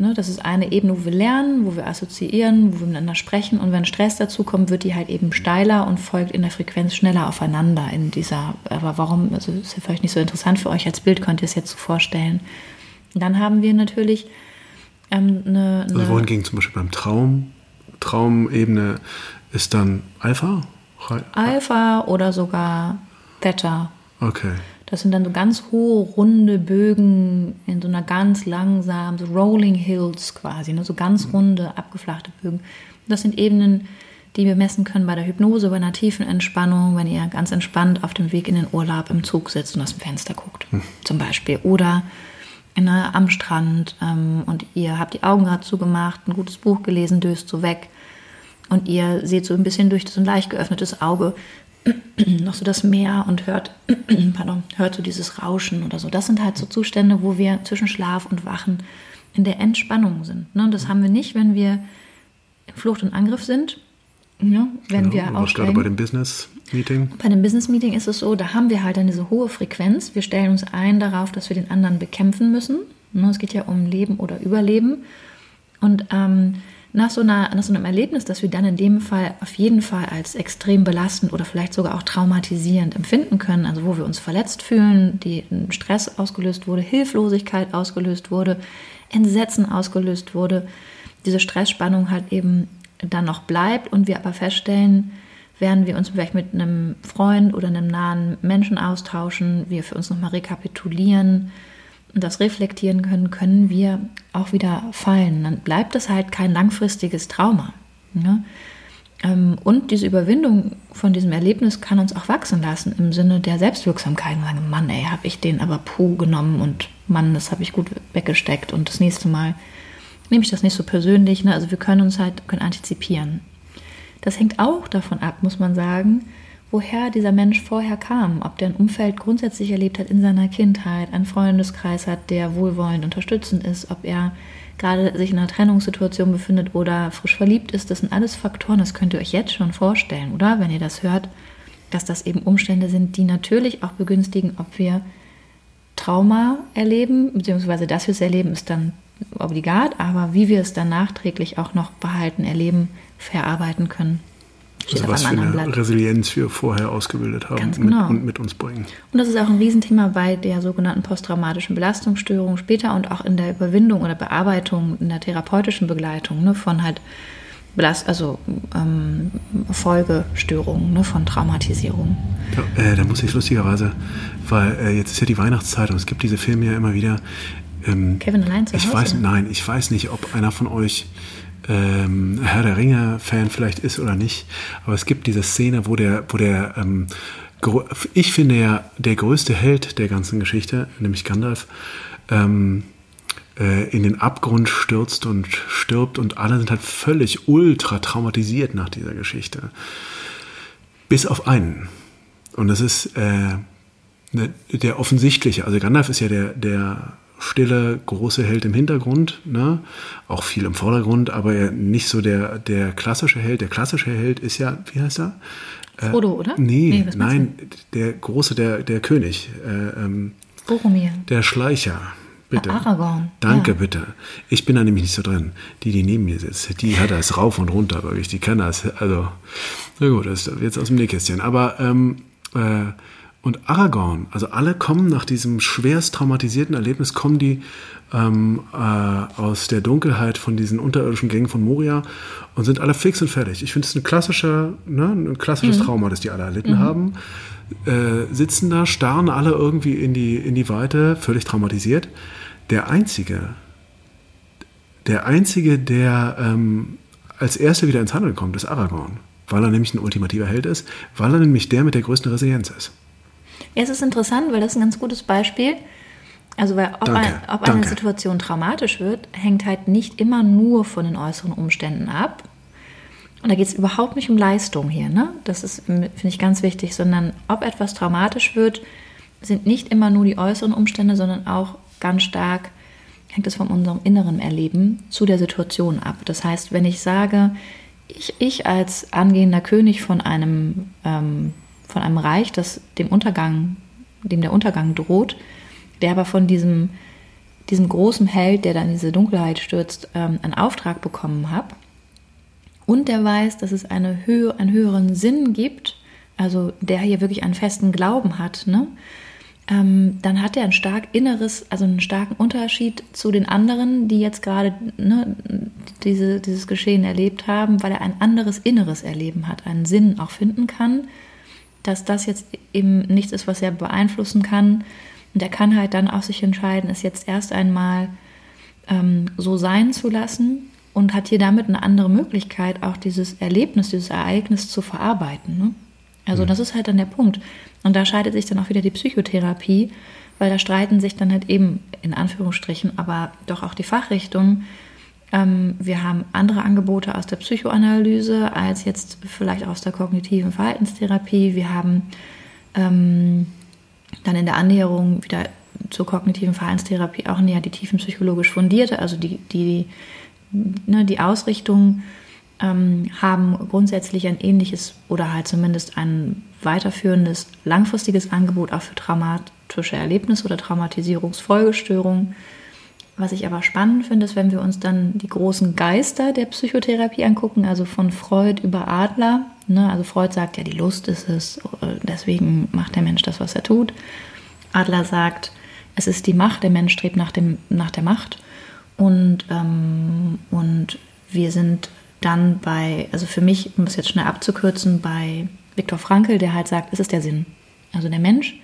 Ne, das ist eine Ebene, wo wir lernen, wo wir assoziieren, wo wir miteinander sprechen. Und wenn Stress dazu kommt, wird die halt eben steiler und folgt in der Frequenz schneller aufeinander in dieser. Aber warum? Also ist ja vielleicht nicht so interessant für euch als Bild, könnt ihr es jetzt so vorstellen. Dann haben wir natürlich ähm, eine, eine. Also wohingegen zum Beispiel beim Traum, Traumebene ist dann Alpha? Alpha oder sogar Theta. Okay. Das sind dann so ganz hohe, runde Bögen in so einer ganz langsamen, so Rolling Hills quasi, ne? so ganz mhm. runde, abgeflachte Bögen. Das sind Ebenen, die wir messen können bei der Hypnose, bei einer tiefen Entspannung, wenn ihr ganz entspannt auf dem Weg in den Urlaub im Zug sitzt und aus dem Fenster guckt, hm. zum Beispiel. Oder äh, am Strand ähm, und ihr habt die Augen gerade zugemacht, ein gutes Buch gelesen, döst so weg und ihr seht so ein bisschen durch so ein leicht geöffnetes Auge, noch so das Meer und hört, pardon, hört so dieses Rauschen oder so. Das sind halt so Zustände, wo wir zwischen Schlaf und Wachen in der Entspannung sind. Ne? Und das haben wir nicht, wenn wir in Flucht und Angriff sind. Ja, wenn genau. wir auch gerade bei dem Business Meeting. Bei dem Business Meeting ist es so, da haben wir halt dann diese hohe Frequenz. Wir stellen uns ein darauf, dass wir den anderen bekämpfen müssen. Ne, es geht ja um Leben oder Überleben. Und ähm, nach, so einer, nach so einem Erlebnis, das wir dann in dem Fall auf jeden Fall als extrem belastend oder vielleicht sogar auch traumatisierend empfinden können, also wo wir uns verletzt fühlen, die Stress ausgelöst wurde, Hilflosigkeit ausgelöst wurde, Entsetzen ausgelöst wurde, diese Stressspannung halt eben dann noch bleibt und wir aber feststellen, während wir uns vielleicht mit einem Freund oder einem nahen Menschen austauschen, wir für uns nochmal rekapitulieren das reflektieren können, können wir auch wieder fallen. Dann bleibt es halt kein langfristiges Trauma. Ne? Und diese Überwindung von diesem Erlebnis kann uns auch wachsen lassen im Sinne der Selbstwirksamkeit. Und sagen, Mann, ey, habe ich den aber puh genommen und Mann, das habe ich gut weggesteckt und das nächste Mal nehme ich das nicht so persönlich. Ne? Also wir können uns halt können antizipieren. Das hängt auch davon ab, muss man sagen, woher dieser Mensch vorher kam, ob der ein Umfeld grundsätzlich erlebt hat in seiner Kindheit, einen Freundeskreis hat, der wohlwollend unterstützend ist, ob er gerade sich in einer Trennungssituation befindet oder frisch verliebt ist. Das sind alles Faktoren, das könnt ihr euch jetzt schon vorstellen, oder? Wenn ihr das hört, dass das eben Umstände sind, die natürlich auch begünstigen, ob wir Trauma erleben, beziehungsweise dass wir es erleben, ist dann obligat, aber wie wir es dann nachträglich auch noch behalten, erleben, verarbeiten können. Also was für eine Blatt. Resilienz wir vorher ausgebildet haben genau. mit, und mit uns bringen. Und das ist auch ein Riesenthema bei der sogenannten posttraumatischen Belastungsstörung später und auch in der Überwindung oder Bearbeitung, in der therapeutischen Begleitung ne, von halt Belast also ähm, Folgestörungen ne, von Traumatisierung. Ja, äh, da muss ich lustigerweise, weil äh, jetzt ist ja die Weihnachtszeit und es gibt diese Filme ja immer wieder, ähm, Kevin allein zu ich Hause? Weiß, nein, ich weiß nicht, ob einer von euch ähm, Herr der Ringe-Fan vielleicht ist oder nicht, aber es gibt diese Szene, wo der, wo der ähm, ich finde ja, der größte Held der ganzen Geschichte, nämlich Gandalf, ähm, äh, in den Abgrund stürzt und stirbt und alle sind halt völlig ultra traumatisiert nach dieser Geschichte. Bis auf einen. Und das ist äh, ne, der offensichtliche, also Gandalf ist ja der, der stille, große Held im Hintergrund, ne? auch viel im Vordergrund, aber nicht so der, der klassische Held. Der klassische Held ist ja, wie heißt er? Äh, Frodo, oder? Nee, nee nein, der große, der, der König. Äh, ähm, Boromir. Der Schleicher. Bitte. Aragorn. Danke, ja. bitte. Ich bin da nämlich nicht so drin. Die, die neben mir sitzt, die hat das rauf und runter, wirklich. Die kann das. Also, na gut, das ist jetzt aus dem Nähkästchen. Aber ähm, äh, und Aragorn, also alle kommen nach diesem schwerst traumatisierten Erlebnis, kommen die ähm, äh, aus der Dunkelheit von diesen unterirdischen Gängen von Moria und sind alle fix und fertig. Ich finde es ein klassischer, ne, ein klassisches mhm. Trauma, das die alle erlitten mhm. haben. Äh, sitzen da, starren alle irgendwie in die, in die Weite, völlig traumatisiert. Der Einzige, der Einzige, der ähm, als Erster wieder ins Handeln kommt, ist Aragorn. Weil er nämlich ein ultimativer Held ist, weil er nämlich der mit der größten Resilienz ist. Es ist interessant, weil das ist ein ganz gutes Beispiel. Also, weil ob, danke, ein, ob eine Situation traumatisch wird, hängt halt nicht immer nur von den äußeren Umständen ab. Und da geht es überhaupt nicht um Leistung hier, ne? Das ist, finde ich, ganz wichtig, sondern ob etwas traumatisch wird, sind nicht immer nur die äußeren Umstände, sondern auch ganz stark hängt es von unserem inneren Erleben zu der Situation ab. Das heißt, wenn ich sage, ich, ich als angehender König von einem ähm, von einem Reich, das dem Untergang, dem der Untergang droht, der aber von diesem, diesem großen Held, der dann in diese Dunkelheit stürzt, ähm, einen Auftrag bekommen hat. Und der weiß, dass es eine Höhe, einen höheren Sinn gibt, also der hier wirklich einen festen Glauben hat, ne? Ähm, dann hat er ein stark inneres, also einen starken Unterschied zu den anderen, die jetzt gerade ne, diese, dieses Geschehen erlebt haben, weil er ein anderes inneres Erleben hat, einen Sinn auch finden kann dass das jetzt eben nichts ist, was er beeinflussen kann. Und er kann halt dann auch sich entscheiden, es jetzt erst einmal ähm, so sein zu lassen und hat hier damit eine andere Möglichkeit, auch dieses Erlebnis, dieses Ereignis zu verarbeiten. Ne? Also mhm. das ist halt dann der Punkt. Und da scheidet sich dann auch wieder die Psychotherapie, weil da streiten sich dann halt eben in Anführungsstrichen, aber doch auch die Fachrichtungen, ähm, wir haben andere Angebote aus der Psychoanalyse als jetzt vielleicht aus der kognitiven Verhaltenstherapie. Wir haben ähm, dann in der Annäherung wieder zur kognitiven Verhaltenstherapie auch näher die tiefenpsychologisch fundierte, also die, die, ne, die Ausrichtung ähm, haben grundsätzlich ein ähnliches oder halt zumindest ein weiterführendes langfristiges Angebot auch für traumatische Erlebnisse oder Traumatisierungsfolgestörungen. Was ich aber spannend finde, ist, wenn wir uns dann die großen Geister der Psychotherapie angucken, also von Freud über Adler. Ne? Also Freud sagt ja, die Lust ist es, deswegen macht der Mensch das, was er tut. Adler sagt, es ist die Macht, der Mensch strebt nach, dem, nach der Macht. Und, ähm, und wir sind dann bei, also für mich, um es jetzt schnell abzukürzen, bei Viktor Frankl, der halt sagt, es ist der Sinn. Also der Mensch,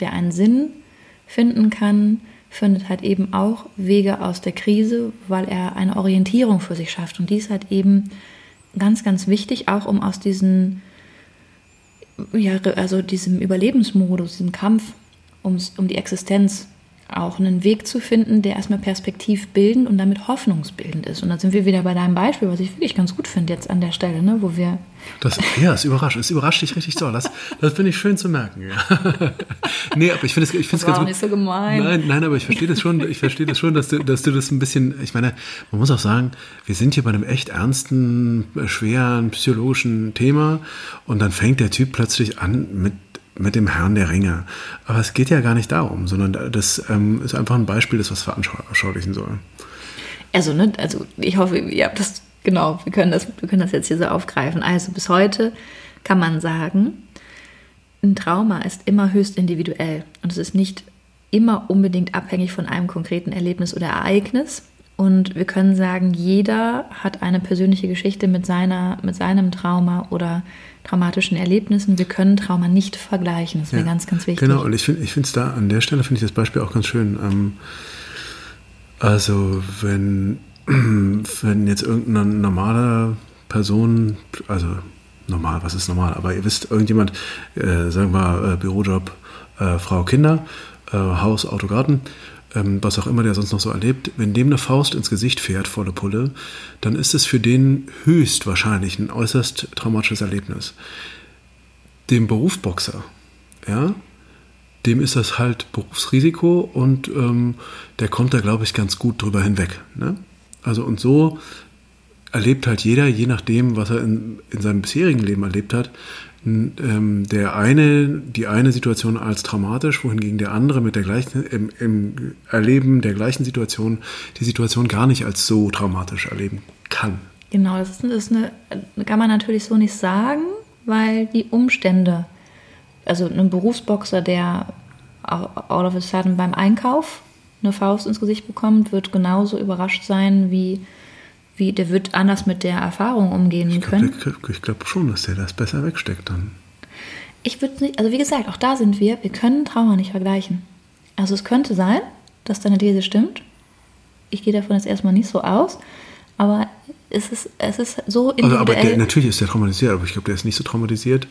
der einen Sinn finden kann, findet halt eben auch Wege aus der Krise, weil er eine Orientierung für sich schafft. Und die ist halt eben ganz, ganz wichtig, auch um aus diesen, ja, also diesem Überlebensmodus, diesem Kampf ums, um die Existenz auch einen Weg zu finden, der erstmal perspektivbildend und damit hoffnungsbildend ist. Und dann sind wir wieder bei deinem Beispiel, was ich wirklich ganz gut finde jetzt an der Stelle, ne, wo wir. Das, ja, es überrascht, es überrascht dich richtig so. Das, das finde ich schön zu merken. Ja. nee, aber ich finde es ich das war ganz auch nicht so gemein. Nein, nein, aber ich verstehe das schon, ich verstehe das schon, dass du, dass du das ein bisschen, ich meine, man muss auch sagen, wir sind hier bei einem echt ernsten, schweren, psychologischen Thema und dann fängt der Typ plötzlich an mit mit dem Herrn der Ringe. Aber es geht ja gar nicht darum, sondern das ähm, ist einfach ein Beispiel, das was veranschaulichen soll. Also, ne, also ich hoffe, ihr habt das, genau, wir können das, wir können das jetzt hier so aufgreifen. Also bis heute kann man sagen, ein Trauma ist immer höchst individuell und es ist nicht immer unbedingt abhängig von einem konkreten Erlebnis oder Ereignis. Und wir können sagen, jeder hat eine persönliche Geschichte mit, seiner, mit seinem Trauma oder traumatischen Erlebnissen. Wir können Trauma nicht vergleichen. Das ist ja, mir ganz, ganz wichtig. Genau, und ich finde es da an der Stelle finde ich das Beispiel auch ganz schön. Ähm, also wenn, wenn jetzt irgendeine normale Person, also normal, was ist normal, aber ihr wisst, irgendjemand, äh, sagen wir äh, Bürojob, äh, Frau, Kinder, äh, Haus, Auto, Garten, ähm, was auch immer der sonst noch so erlebt, wenn dem eine Faust ins Gesicht fährt, volle Pulle, dann ist es für den höchstwahrscheinlich ein äußerst traumatisches Erlebnis. Dem Berufsboxer, ja, dem ist das halt Berufsrisiko und ähm, der kommt da, glaube ich, ganz gut drüber hinweg. Ne? Also und so erlebt halt jeder, je nachdem, was er in, in seinem bisherigen Leben erlebt hat, ähm, der eine, die eine Situation als traumatisch, wohingegen der andere mit der gleichen, im, im Erleben der gleichen Situation die Situation gar nicht als so traumatisch erleben kann. Genau, das ist, eine, kann man natürlich so nicht sagen, weil die Umstände, also ein Berufsboxer, der all of a sudden beim Einkauf eine Faust ins Gesicht bekommt, wird genauso überrascht sein wie wie, der wird anders mit der Erfahrung umgehen ich glaub, können. Der, ich glaube schon, dass der das besser wegsteckt dann. Ich würde nicht, also wie gesagt, auch da sind wir, wir können Trauma nicht vergleichen. Also es könnte sein, dass deine These stimmt. Ich gehe davon jetzt erstmal nicht so aus, aber es ist, es ist so individuell. Also, aber der, natürlich ist der traumatisiert, aber ich glaube, der ist nicht so traumatisiert,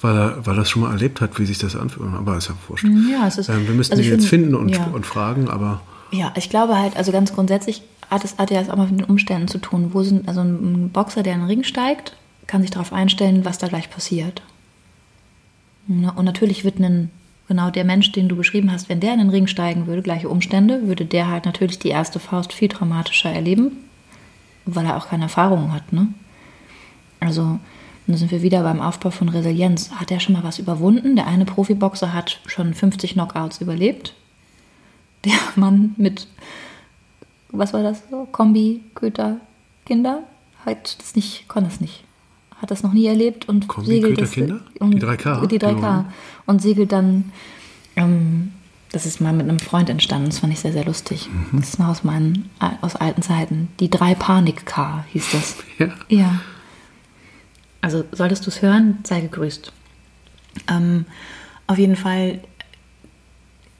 weil er, weil er das schon mal erlebt hat, wie sich das anfühlt. Aber ist ja wurscht. Ja, es ist, ähm, wir müssten also ihn jetzt finden und, ja. und fragen, aber... Ja, ich glaube halt, also ganz grundsätzlich hat es hat ja auch mal mit den Umständen zu tun. Wo sind, also ein Boxer, der in den Ring steigt, kann sich darauf einstellen, was da gleich passiert. Und natürlich wird ein, genau der Mensch, den du beschrieben hast, wenn der in den Ring steigen würde, gleiche Umstände, würde der halt natürlich die erste Faust viel dramatischer erleben, weil er auch keine Erfahrung hat. Ne? Also, da sind wir wieder beim Aufbau von Resilienz. Hat er schon mal was überwunden? Der eine Profiboxer hat schon 50 Knockouts überlebt. Der Mann mit was war das so? Kombi, Köter, Kinder, hat das nicht, konnte das nicht. Hat das noch nie erlebt und Kombi, segelt Köter, das, Kinder? Und, die 3K. Die 3K. Genau. Und segelt dann, ähm, das ist mal mit einem Freund entstanden, das fand ich sehr, sehr lustig. Mhm. Das ist noch aus meinen, aus alten Zeiten. Die 3 Panik-K hieß das. Ja. Ja. Also solltest du es hören, sei gegrüßt. Ähm, auf jeden Fall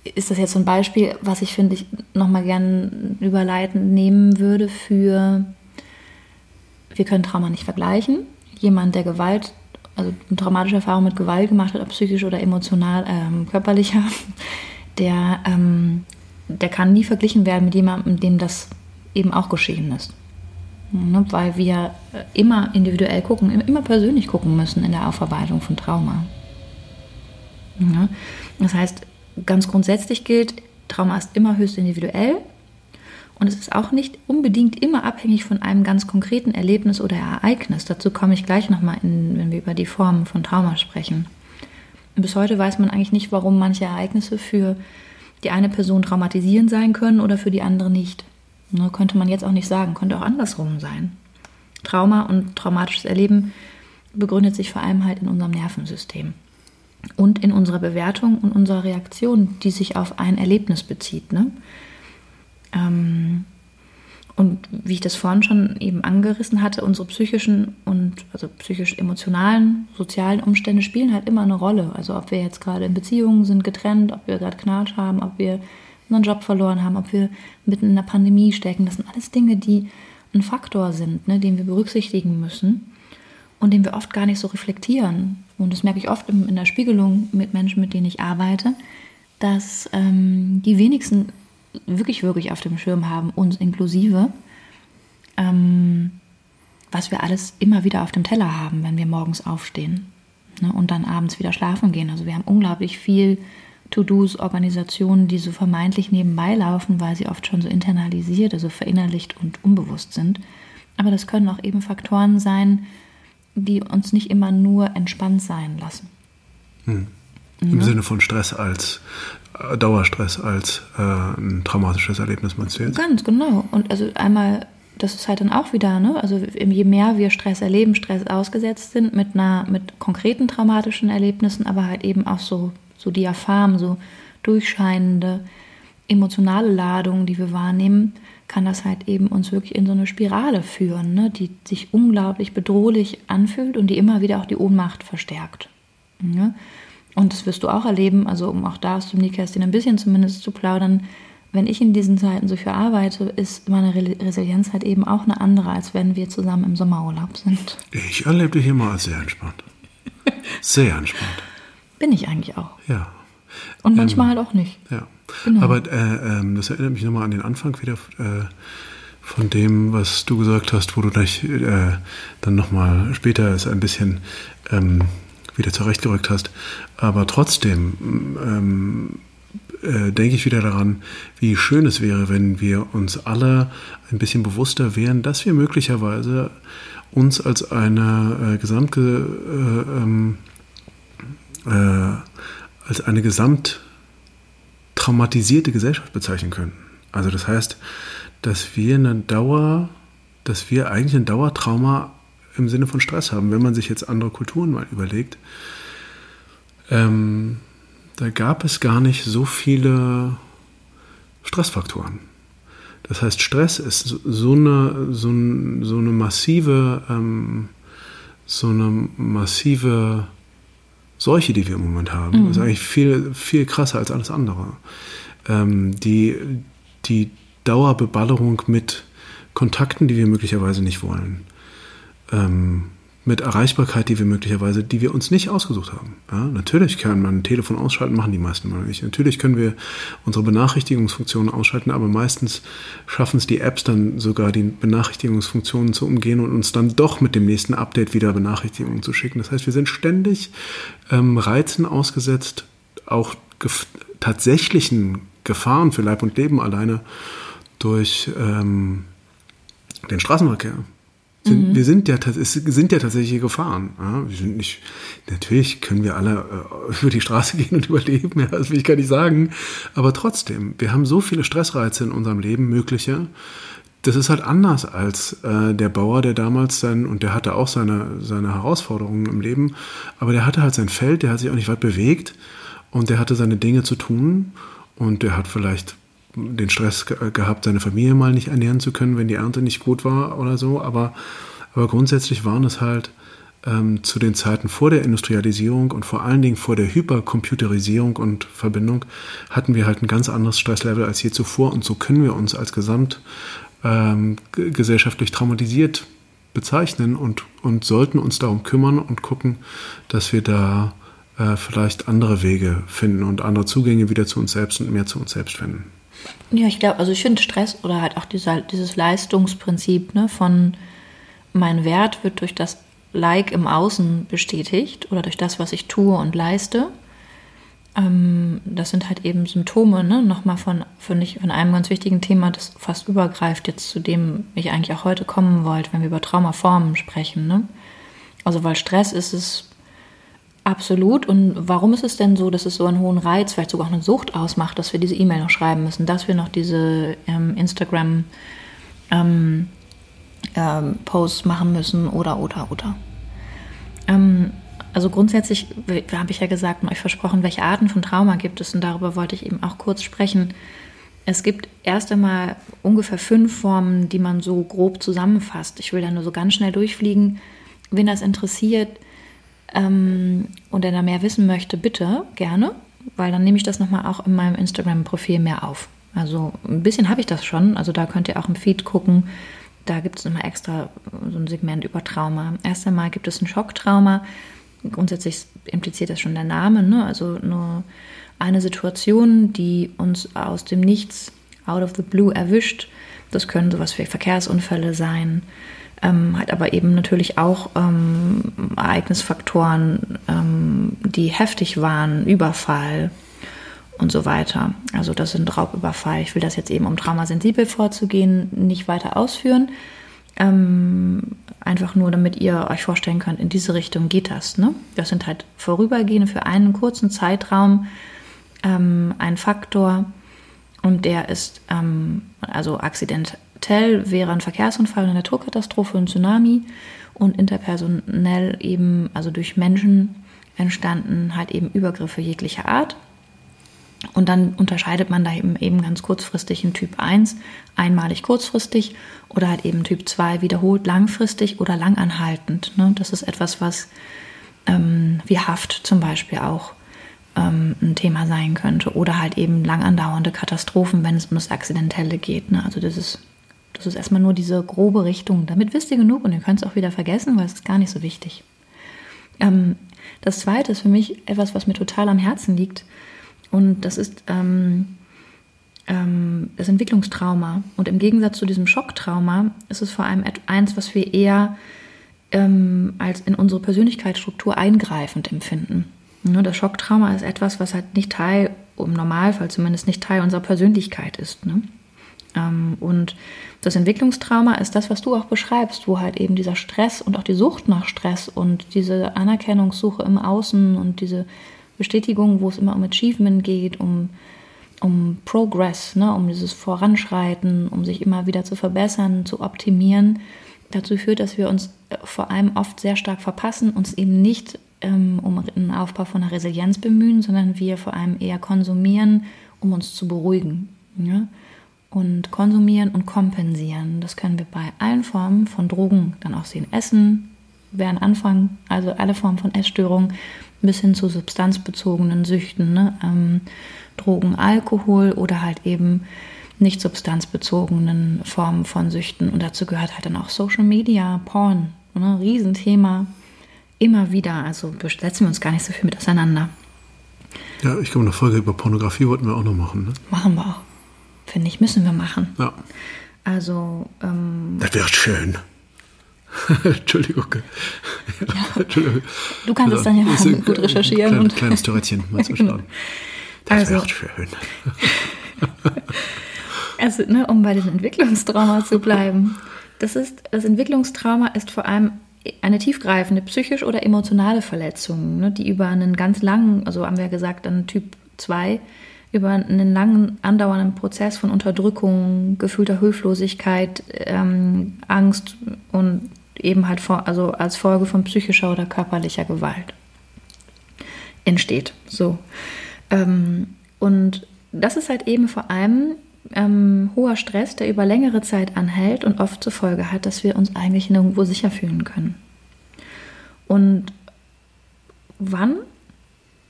ist das jetzt so ein Beispiel, was ich finde, ich nochmal gerne überleiten nehmen würde für, wir können Trauma nicht vergleichen. Jemand, der Gewalt, also eine traumatische Erfahrung mit Gewalt gemacht hat, ob psychisch oder emotional, ähm, körperlicher, der, ähm, der kann nie verglichen werden mit jemandem, dem das eben auch geschehen ist. Ne? Weil wir immer individuell gucken, immer persönlich gucken müssen in der Aufarbeitung von Trauma. Ja? Das heißt, ganz grundsätzlich gilt, Trauma ist immer höchst individuell Und es ist auch nicht unbedingt immer abhängig von einem ganz konkreten Erlebnis oder Ereignis. Dazu komme ich gleich nochmal, wenn wir über die Formen von Trauma sprechen. Bis heute weiß man eigentlich nicht, warum manche Ereignisse für die eine Person traumatisierend sein können oder für die andere nicht. Nur könnte man jetzt auch nicht sagen, könnte auch andersrum sein. Trauma und traumatisches Erleben begründet sich vor allem halt in unserem Nervensystem und in unserer Bewertung und unserer Reaktion, die sich auf ein Erlebnis bezieht. Ne? Ähm, und wie ich das vorhin schon eben angerissen hatte, unsere psychischen und also psychisch-emotionalen, sozialen Umstände spielen halt immer eine Rolle. Also ob wir jetzt gerade in Beziehungen sind, getrennt, ob wir gerade Knatsch haben, ob wir unseren Job verloren haben, ob wir mitten in der Pandemie stecken. Das sind alles Dinge, die ein Faktor sind, ne, den wir berücksichtigen müssen und den wir oft gar nicht so reflektieren. Und das merke ich oft in der Spiegelung mit Menschen, mit denen ich arbeite, dass ähm, die wenigsten wirklich, wirklich auf dem Schirm haben, uns inklusive, ähm, was wir alles immer wieder auf dem Teller haben, wenn wir morgens aufstehen ne, und dann abends wieder schlafen gehen. Also wir haben unglaublich viel To-Dos, Organisationen, die so vermeintlich nebenbei laufen, weil sie oft schon so internalisiert, also verinnerlicht und unbewusst sind. Aber das können auch eben Faktoren sein, die uns nicht immer nur entspannt sein lassen. Hm. Im ja. Sinne von Stress als äh, Dauerstress als äh, ein traumatisches Erlebnis meinst du jetzt? Ganz genau. Und also einmal, das ist halt dann auch wieder, ne? Also je mehr wir Stress erleben, Stress ausgesetzt sind mit einer, mit konkreten traumatischen Erlebnissen, aber halt eben auch so, so Diapharm, so durchscheinende emotionale Ladungen, die wir wahrnehmen, kann das halt eben uns wirklich in so eine Spirale führen, ne? die sich unglaublich bedrohlich anfühlt und die immer wieder auch die Ohnmacht verstärkt. Ne? Und das wirst du auch erleben, also um auch da aus dem Nähkästchen ein bisschen zumindest zu plaudern, wenn ich in diesen Zeiten so viel arbeite, ist meine Resilienz halt eben auch eine andere, als wenn wir zusammen im Sommerurlaub sind. Ich erlebe dich immer als sehr entspannt. Sehr entspannt. Bin ich eigentlich auch. Ja. Und manchmal ähm, halt auch nicht. Ja. Genau. Aber äh, äh, das erinnert mich nochmal an den Anfang wieder äh, von dem, was du gesagt hast, wo du dich äh, dann nochmal später es ein bisschen ähm, wieder zurechtgerückt hast. Aber trotzdem ähm, äh, denke ich wieder daran, wie schön es wäre, wenn wir uns alle ein bisschen bewusster wären, dass wir möglicherweise uns als eine äh, gesamte äh, ähm, äh, als eine gesamt traumatisierte Gesellschaft bezeichnen können. Also das heißt, dass wir eine Dauer, dass wir eigentlich ein Dauertrauma im Sinne von Stress haben. Wenn man sich jetzt andere Kulturen mal überlegt, ähm, da gab es gar nicht so viele Stressfaktoren. Das heißt, Stress ist so eine, so, so eine massive, ähm, so eine massive Seuche, die wir im Moment haben. Mhm. Ist eigentlich viel, viel krasser als alles andere. Ähm, die, die Dauerbeballerung mit Kontakten, die wir möglicherweise nicht wollen ähm, mit Erreichbarkeit, die wir möglicherweise, die wir uns nicht ausgesucht haben. Ja, natürlich kann man ein Telefon ausschalten, machen die meisten mal nicht. Natürlich können wir unsere Benachrichtigungsfunktionen ausschalten, aber meistens schaffen es die Apps dann sogar, die Benachrichtigungsfunktionen zu umgehen und uns dann doch mit dem nächsten Update wieder Benachrichtigungen zu schicken. Das heißt, wir sind ständig ähm, Reizen ausgesetzt, auch gef tatsächlichen Gefahren für Leib und Leben alleine durch ähm, den Straßenverkehr. Sind, mhm. Wir sind ja, es sind ja tatsächlich Gefahren. Ja, wir sind nicht, natürlich können wir alle äh, über die Straße gehen und überleben, ja, das will ich gar nicht sagen. Aber trotzdem, wir haben so viele Stressreize in unserem Leben, mögliche. Das ist halt anders als äh, der Bauer, der damals sein, und der hatte auch seine, seine Herausforderungen im Leben, aber der hatte halt sein Feld, der hat sich auch nicht weit bewegt und der hatte seine Dinge zu tun und der hat vielleicht den Stress gehabt, seine Familie mal nicht ernähren zu können, wenn die Ernte nicht gut war oder so. Aber, aber grundsätzlich waren es halt ähm, zu den Zeiten vor der Industrialisierung und vor allen Dingen vor der Hypercomputerisierung und Verbindung hatten wir halt ein ganz anderes Stresslevel als je zuvor. Und so können wir uns als gesamt ähm, gesellschaftlich traumatisiert bezeichnen und, und sollten uns darum kümmern und gucken, dass wir da äh, vielleicht andere Wege finden und andere Zugänge wieder zu uns selbst und mehr zu uns selbst finden. Ja, ich glaube, also ich finde Stress oder halt auch dieser, dieses Leistungsprinzip ne, von mein Wert wird durch das Like im Außen bestätigt oder durch das, was ich tue und leiste. Ähm, das sind halt eben Symptome, ne? nochmal von, finde ich, von einem ganz wichtigen Thema, das fast übergreift jetzt zu dem ich eigentlich auch heute kommen wollte, wenn wir über Traumaformen sprechen. Ne? Also weil Stress ist es absolut. Und warum ist es denn so, dass es so einen hohen Reiz, vielleicht sogar eine Sucht ausmacht, dass wir diese E-Mail noch schreiben müssen, dass wir noch diese ähm, Instagram ähm, ähm, Posts machen müssen oder oder oder. Ähm, also grundsätzlich habe ich ja gesagt und euch versprochen, welche Arten von Trauma gibt es und darüber wollte ich eben auch kurz sprechen. Es gibt erst einmal ungefähr fünf Formen, die man so grob zusammenfasst. Ich will da nur so ganz schnell durchfliegen. Wen das interessiert ähm, und der da mehr wissen möchte, bitte gerne, weil dann nehme ich das nochmal auch in meinem Instagram-Profil mehr auf. Also ein bisschen habe ich das schon. Also da könnt ihr auch im Feed gucken. Da gibt es immer extra so ein Segment über Trauma. Erst einmal gibt es ein Schocktrauma grundsätzlich impliziert das schon der Name, ne? also nur eine Situation, die uns aus dem Nichts, out of the blue erwischt. Das können sowas wie Verkehrsunfälle sein, ähm, halt aber eben natürlich auch ähm, Ereignisfaktoren, ähm, die heftig waren, Überfall und so weiter. Also das sind Raubüberfall. Ich will das jetzt eben, um traumasensibel vorzugehen, nicht weiter ausführen. Ähm, einfach nur, damit ihr euch vorstellen könnt, in diese Richtung geht das. Ne? Das sind halt vorübergehende für einen kurzen Zeitraum ähm, ein Faktor und der ist ähm, also akzidentell wäre ein Verkehrsunfall, eine Naturkatastrophe, ein Tsunami und interpersonell eben, also durch Menschen entstanden halt eben Übergriffe jeglicher Art. Und dann unterscheidet man da eben, eben ganz kurzfristig in Typ 1, einmalig kurzfristig oder halt eben Typ 2 wiederholt langfristig oder langanhaltend. Ne? Das ist etwas, was ähm, wie Haft zum Beispiel auch ähm, ein Thema sein könnte oder halt eben lang andauernde Katastrophen, wenn es um das Akzidentelle geht. Ne? Also das ist, das ist erstmal nur diese grobe Richtung. Damit wisst ihr genug und ihr könnt es auch wieder vergessen, weil es ist gar nicht so wichtig. Ähm, das zweite ist für mich etwas, was mir total am Herzen liegt und das ist ähm, ähm, das Entwicklungstrauma. Und im Gegensatz zu diesem Schocktrauma ist es vor allem eins, was wir eher ähm, als in unsere Persönlichkeitsstruktur eingreifend empfinden. Das Schocktrauma ist etwas, was halt nicht Teil, im Normalfall zumindest nicht Teil unserer Persönlichkeit ist. Ne? Ähm, und das Entwicklungstrauma ist das, was du auch beschreibst, wo halt eben dieser Stress und auch die Sucht nach Stress und diese Anerkennungssuche im Außen und diese Bestätigung, wo es immer um Achievement geht, um, um Progress, ne, um dieses Voranschreiten, um sich immer wieder zu verbessern, zu optimieren, dazu führt, dass wir uns äh, vor allem oft sehr stark verpassen, uns eben nicht um einen Aufbau von einer Resilienz bemühen, sondern wir vor allem eher konsumieren, um uns zu beruhigen. Ja? Und konsumieren und kompensieren, das können wir bei allen Formen von Drogen dann auch sehen. Essen wäre ein Anfang, also alle Formen von Essstörungen, bis hin zu substanzbezogenen Süchten, ne? ähm, Drogen, Alkohol oder halt eben nicht substanzbezogenen Formen von Süchten. Und dazu gehört halt dann auch Social Media, Porn, ne? Riesenthema. Immer wieder, also setzen wir uns gar nicht so viel mit auseinander. Ja, ich glaube, eine Folge über Pornografie wollten wir auch noch machen. Ne? Machen wir auch. Finde ich, müssen wir machen. Ja. Also. Ähm, das wird schön. Entschuldigung. Ja. Entschuldigung. Du kannst es dann ja auch gut recherchieren. Klein, und kleines Törtchen mal zu genau. Das also, wird schön. also, ne, um bei diesem Entwicklungstrauma zu bleiben. Das, ist, das Entwicklungstrauma ist vor allem eine tiefgreifende psychisch oder emotionale Verletzung, ne, die über einen ganz langen, also haben wir ja gesagt, dann Typ 2, über einen langen andauernden Prozess von Unterdrückung, gefühlter Hilflosigkeit, ähm, Angst und eben halt vor, also als Folge von psychischer oder körperlicher Gewalt entsteht. So. Ähm, und das ist halt eben vor allem ähm, hoher Stress, der über längere Zeit anhält und oft zur Folge hat, dass wir uns eigentlich nirgendwo sicher fühlen können. Und wann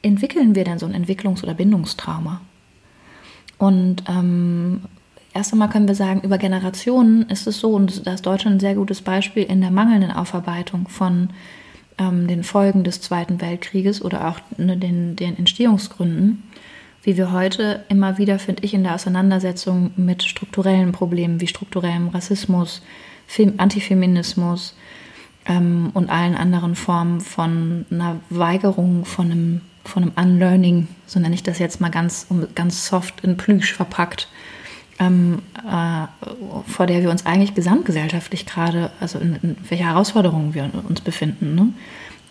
entwickeln wir denn so ein Entwicklungs- oder Bindungstrauma? Und ähm, Erst einmal können wir sagen, über Generationen ist es so, und da ist Deutschland ein sehr gutes Beispiel in der mangelnden Aufarbeitung von ähm, den Folgen des Zweiten Weltkrieges oder auch ne, den, den Entstehungsgründen, wie wir heute immer wieder, finde ich, in der Auseinandersetzung mit strukturellen Problemen wie strukturellem Rassismus, Antifeminismus ähm, und allen anderen Formen von einer Weigerung von einem von einem Unlearning, so nenne ich das jetzt mal ganz, ganz soft in Plüsch verpackt, ähm, äh, vor der wir uns eigentlich gesamtgesellschaftlich gerade, also in, in welche Herausforderungen wir uns befinden. Ne?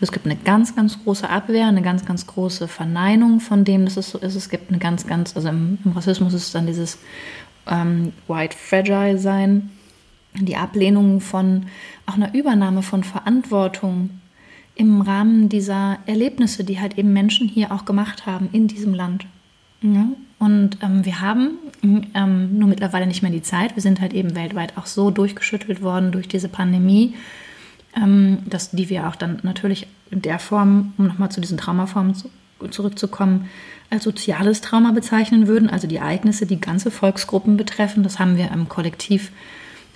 Es gibt eine ganz, ganz große Abwehr, eine ganz, ganz große Verneinung von dem, dass es so ist. Es gibt eine ganz, ganz, also im, im Rassismus ist es dann dieses ähm, White Fragile sein, die Ablehnung von auch einer Übernahme von Verantwortung im Rahmen dieser Erlebnisse, die halt eben Menschen hier auch gemacht haben in diesem Land. Ja? Und ähm, wir haben ähm, nur mittlerweile nicht mehr die Zeit. Wir sind halt eben weltweit auch so durchgeschüttelt worden durch diese Pandemie, ähm, dass die wir auch dann natürlich in der Form, um nochmal zu diesen Traumaformen zu, zurückzukommen, als soziales Trauma bezeichnen würden, also die Ereignisse, die ganze Volksgruppen betreffen. Das haben wir im Kollektiv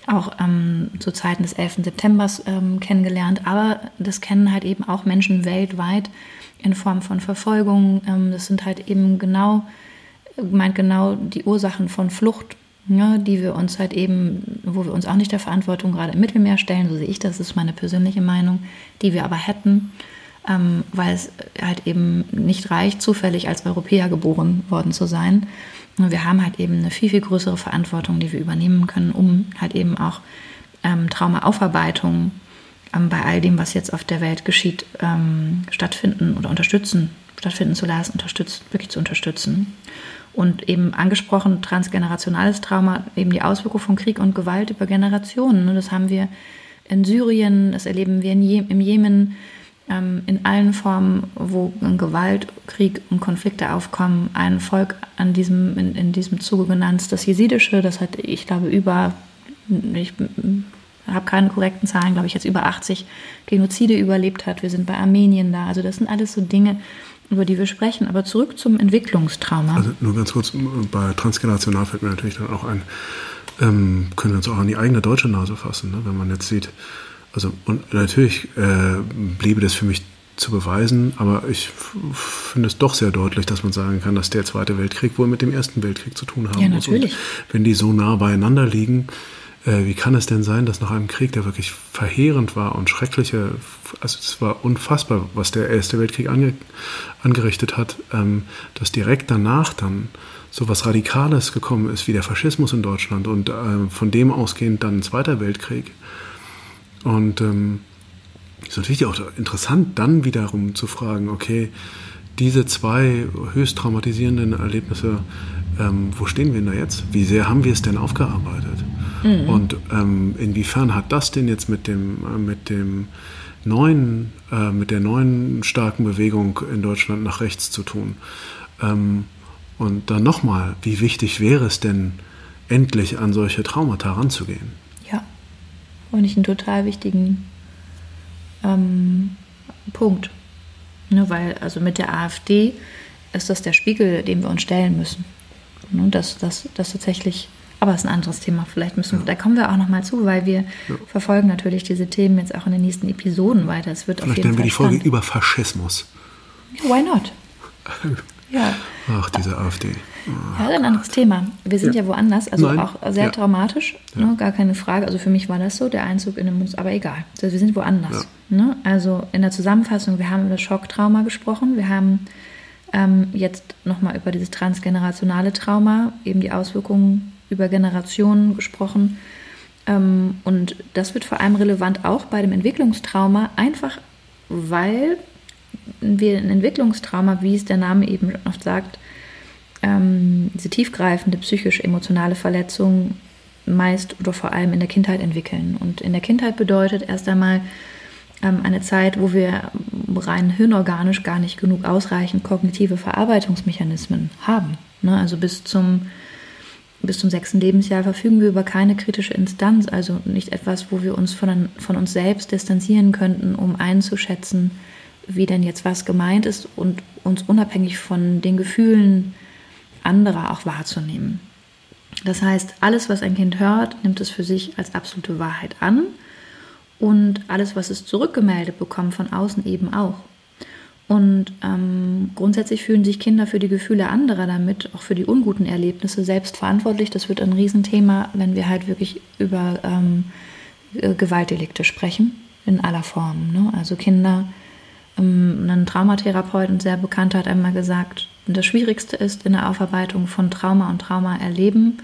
auch ähm, zu Zeiten des 11. September ähm, kennengelernt, aber das kennen halt eben auch Menschen weltweit in Form von Verfolgung. Ähm, das sind halt eben genau, meint genau die Ursachen von Flucht, ja, die wir uns halt eben, wo wir uns auch nicht der Verantwortung gerade im Mittelmeer stellen, so sehe ich das, ist meine persönliche Meinung, die wir aber hätten, ähm, weil es halt eben nicht reicht, zufällig als Europäer geboren worden zu sein, wir haben halt eben eine viel, viel größere Verantwortung, die wir übernehmen können, um halt eben auch ähm, Traumaaufarbeitung ähm, bei all dem, was jetzt auf der Welt geschieht, ähm, stattfinden oder unterstützen, stattfinden zu lassen, unterstützt, wirklich zu unterstützen. Und eben angesprochen, transgenerationales Trauma, eben die Auswirkung von Krieg und Gewalt über Generationen. Das haben wir in Syrien, das erleben wir Je im Jemen, ähm, in allen Formen, wo Gewalt, Krieg und Konflikte aufkommen, ein Volk an diesem, in, in diesem Zuge genannt, das Jesidische, das hat, ich glaube, über, ich habe keine korrekten Zahlen, glaube ich, jetzt über 80 Genozide überlebt hat. Wir sind bei Armenien da. Also das sind alles so Dinge, über die wir sprechen. Aber zurück zum Entwicklungstrauma. Also nur ganz kurz, bei transgenerational fällt mir natürlich dann auch ein, ähm, können wir uns auch an die eigene deutsche Nase fassen, ne? wenn man jetzt sieht, also und natürlich äh, bliebe das für mich zu beweisen, aber ich finde es doch sehr deutlich, dass man sagen kann, dass der Zweite Weltkrieg wohl mit dem Ersten Weltkrieg zu tun haben ja, muss. Natürlich. Und wenn die so nah beieinander liegen, äh, wie kann es denn sein, dass nach einem Krieg, der wirklich verheerend war und schreckliche, also es war unfassbar, was der Erste Weltkrieg ange, angerichtet hat, ähm, dass direkt danach dann so was Radikales gekommen ist wie der Faschismus in Deutschland und äh, von dem ausgehend dann ein Zweiter Weltkrieg. Und ähm, ist natürlich auch interessant, dann wiederum zu fragen, okay, diese zwei höchst traumatisierenden Erlebnisse, ähm, wo stehen wir denn da jetzt? Wie sehr haben wir es denn aufgearbeitet? Mhm. Und ähm, inwiefern hat das denn jetzt mit dem, äh, mit dem neuen, äh, mit der neuen starken Bewegung in Deutschland nach rechts zu tun? Ähm, und dann nochmal, wie wichtig wäre es denn, endlich an solche Traumata ranzugehen? finde ich einen total wichtigen ähm, Punkt. Ne, weil also mit der AfD ist das der Spiegel, dem wir uns stellen müssen. Ne, dass das tatsächlich, aber es ist ein anderes Thema. Vielleicht müssen ja. da kommen wir auch noch mal zu, weil wir ja. verfolgen natürlich diese Themen jetzt auch in den nächsten Episoden weiter. Es wird Vielleicht auf jeden nennen wir die Folge über Faschismus. Why not? ja. Ach, diese AfD. Ja, ein anderes Thema. Wir sind ja, ja woanders, also Nein. auch sehr ja. traumatisch, ja. Ne, gar keine Frage. Also für mich war das so, der Einzug in den Mund, aber egal. Also wir sind woanders. Ne? Also in der Zusammenfassung, wir haben über das Schocktrauma gesprochen, wir haben ähm, jetzt nochmal über dieses transgenerationale Trauma, eben die Auswirkungen über Generationen gesprochen. Ähm, und das wird vor allem relevant auch bei dem Entwicklungstrauma, einfach weil wir ein Entwicklungstrauma, wie es der Name eben oft sagt, ähm, diese tiefgreifende psychisch-emotionale Verletzung meist oder vor allem in der Kindheit entwickeln. Und in der Kindheit bedeutet erst einmal ähm, eine Zeit, wo wir rein hirnorganisch gar nicht genug ausreichend kognitive Verarbeitungsmechanismen haben. Ne? Also bis zum, bis zum sechsten Lebensjahr verfügen wir über keine kritische Instanz, also nicht etwas, wo wir uns von, von uns selbst distanzieren könnten, um einzuschätzen, wie denn jetzt was gemeint ist und uns unabhängig von den Gefühlen anderer auch wahrzunehmen. Das heißt, alles, was ein Kind hört, nimmt es für sich als absolute Wahrheit an und alles, was es zurückgemeldet bekommt von außen eben auch. Und ähm, grundsätzlich fühlen sich Kinder für die Gefühle anderer damit, auch für die unguten Erlebnisse selbst verantwortlich. Das wird ein Riesenthema, wenn wir halt wirklich über ähm, äh, Gewaltdelikte sprechen, in aller Form. Ne? Also Kinder Ähm, ein Traumatherapeut, ein sehr bekannter, hat einmal gesagt, das Schwierigste ist in der Aufarbeitung von Trauma und Trauma erleben,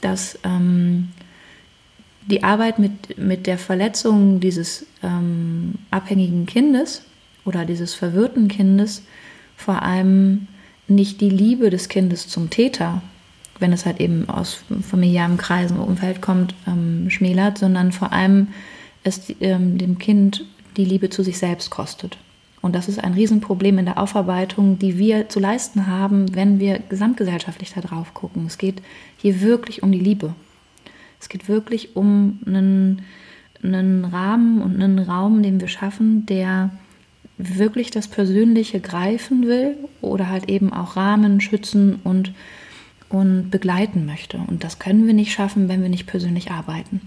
dass ähm, die Arbeit mit, mit der Verletzung dieses ähm, abhängigen Kindes oder dieses verwirrten Kindes vor allem nicht die Liebe des Kindes zum Täter, wenn es halt eben aus familiärem Kreisen, Umfeld kommt, ähm, schmälert, sondern vor allem es ähm, dem Kind die Liebe zu sich selbst kostet. Und das ist ein Riesenproblem in der Aufarbeitung, die wir zu leisten haben, wenn wir gesamtgesellschaftlich da drauf gucken. Es geht hier wirklich um die Liebe. Es geht wirklich um einen, einen Rahmen und einen Raum, den wir schaffen, der wirklich das Persönliche greifen will oder halt eben auch Rahmen schützen und, und begleiten möchte. Und das können wir nicht schaffen, wenn wir nicht persönlich arbeiten.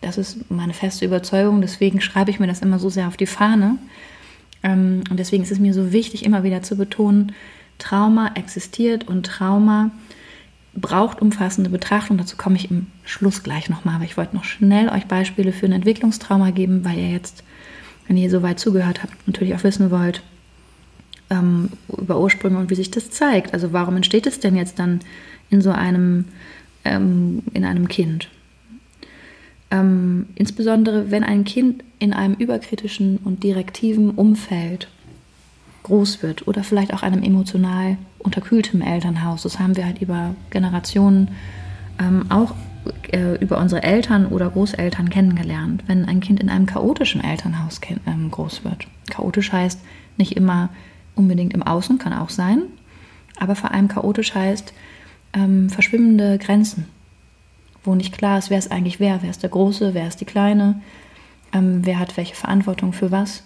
Das ist meine feste Überzeugung, deswegen schreibe ich mir das immer so sehr auf die Fahne. Ähm, und deswegen ist es mir so wichtig, immer wieder zu betonen, Trauma existiert und Trauma braucht umfassende Betrachtung. Dazu komme ich im Schluss gleich nochmal, aber ich wollte noch schnell euch Beispiele für ein Entwicklungstrauma geben, weil ihr jetzt wenn ihr so weit zugehört habt, natürlich auch wissen wollt ähm, über Ursprünge und wie sich das zeigt. Also warum entsteht es denn jetzt dann in so einem, ähm, in einem Kind? Ähm, insbesondere wenn ein Kind in einem überkritischen und direktiven Umfeld groß wird oder vielleicht auch einem emotional unterkühltem Elternhaus. Das haben wir halt über Generationen ähm, auch über unsere Eltern oder Großeltern kennengelernt, wenn ein Kind in einem chaotischen Elternhaus ähm, groß wird. Chaotisch heißt nicht immer unbedingt im Außen, kann auch sein, aber vor allem chaotisch heißt ähm, verschwimmende Grenzen, wo nicht klar ist, wer ist eigentlich wer, wer ist der Große, wer ist die Kleine, ähm, wer hat welche Verantwortung für was.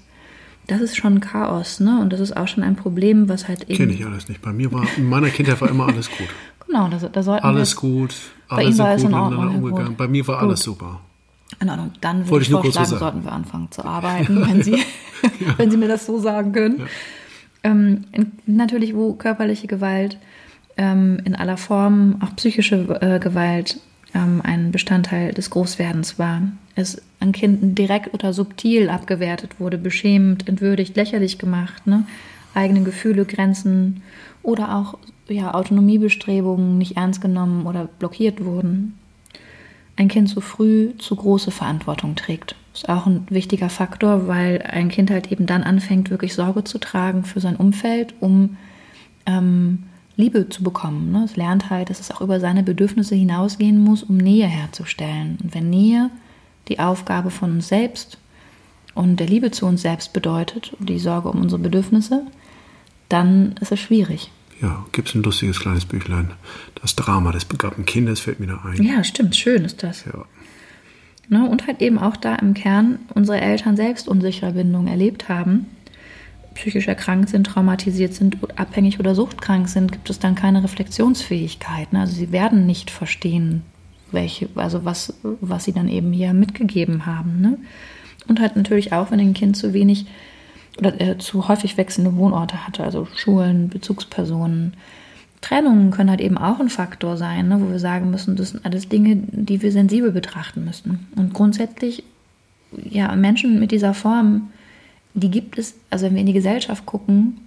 Das ist schon Chaos, ne? Und das ist auch schon ein Problem, was halt eben. Kenne ich alles nicht. Bei mir war, in meiner Kindheit war immer alles gut. Genau, da, da sollten Alles wir, gut, alle bei sind gut miteinander umgegangen. Gut. Bei mir war gut. alles super. In Ordnung. Dann würde ich, ich vorschlagen, sollten wir anfangen zu arbeiten, wenn Sie, ja. wenn Sie mir das so sagen können. Ja. Ähm, in, natürlich, wo körperliche Gewalt ähm, in aller Form, auch psychische äh, Gewalt, ähm, ein Bestandteil des Großwerdens war. Es an Kindern direkt oder subtil abgewertet wurde, beschämt, entwürdigt, lächerlich gemacht, ne? eigene Gefühle, Grenzen oder auch ja, Autonomiebestrebungen nicht ernst genommen oder blockiert wurden. Ein Kind zu früh zu große Verantwortung trägt. Ist auch ein wichtiger Faktor, weil ein Kind halt eben dann anfängt, wirklich Sorge zu tragen für sein Umfeld, um ähm, Liebe zu bekommen. Ne? Es lernt halt, dass es auch über seine Bedürfnisse hinausgehen muss, um Nähe herzustellen. Und wenn Nähe die Aufgabe von uns selbst und der Liebe zu uns selbst bedeutet, die Sorge um unsere Bedürfnisse, dann ist es schwierig. Ja, gibt es ein lustiges kleines Büchlein. Das Drama des begabten Kindes fällt mir da ein. Ja, stimmt, schön ist das. Ja. Ne, und halt eben auch da im Kern unsere Eltern selbst unsichere Bindungen erlebt haben, psychisch erkrankt sind, traumatisiert sind, abhängig oder suchtkrank sind, gibt es dann keine Reflexionsfähigkeit. Ne? Also sie werden nicht verstehen, welche, also was, was sie dann eben hier mitgegeben haben. Ne? Und halt natürlich auch, wenn ein Kind zu wenig oder äh, zu häufig wechselnde Wohnorte hatte, also Schulen, Bezugspersonen. Trennungen können halt eben auch ein Faktor sein, ne, wo wir sagen müssen, das sind alles Dinge, die wir sensibel betrachten müssen. Und grundsätzlich, ja, Menschen mit dieser Form, die gibt es, also wenn wir in die Gesellschaft gucken,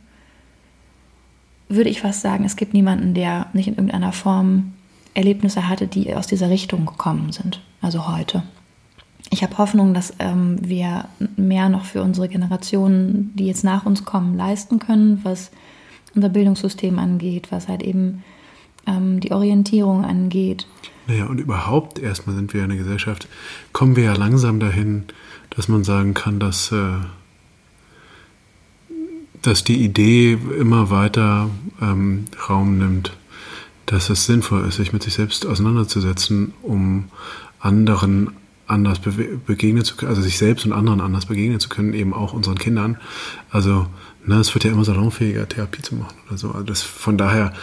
würde ich fast sagen, es gibt niemanden, der nicht in irgendeiner Form Erlebnisse hatte, die aus dieser Richtung gekommen sind, also heute ich habe Hoffnung, dass ähm, wir mehr noch für unsere Generationen, die jetzt nach uns kommen, leisten können, was unser Bildungssystem angeht, was halt eben ähm, die Orientierung angeht. Naja, und überhaupt erstmal sind wir in der Gesellschaft, kommen wir ja langsam dahin, dass man sagen kann, dass, äh, dass die Idee immer weiter ähm, Raum nimmt, dass es sinnvoll ist, sich mit sich selbst auseinanderzusetzen, um anderen anders begegnen zu können, also sich selbst und anderen anders begegnen zu können, eben auch unseren Kindern. Also ne, es wird ja immer salonfähiger, Therapie zu machen oder so. Also das, von daher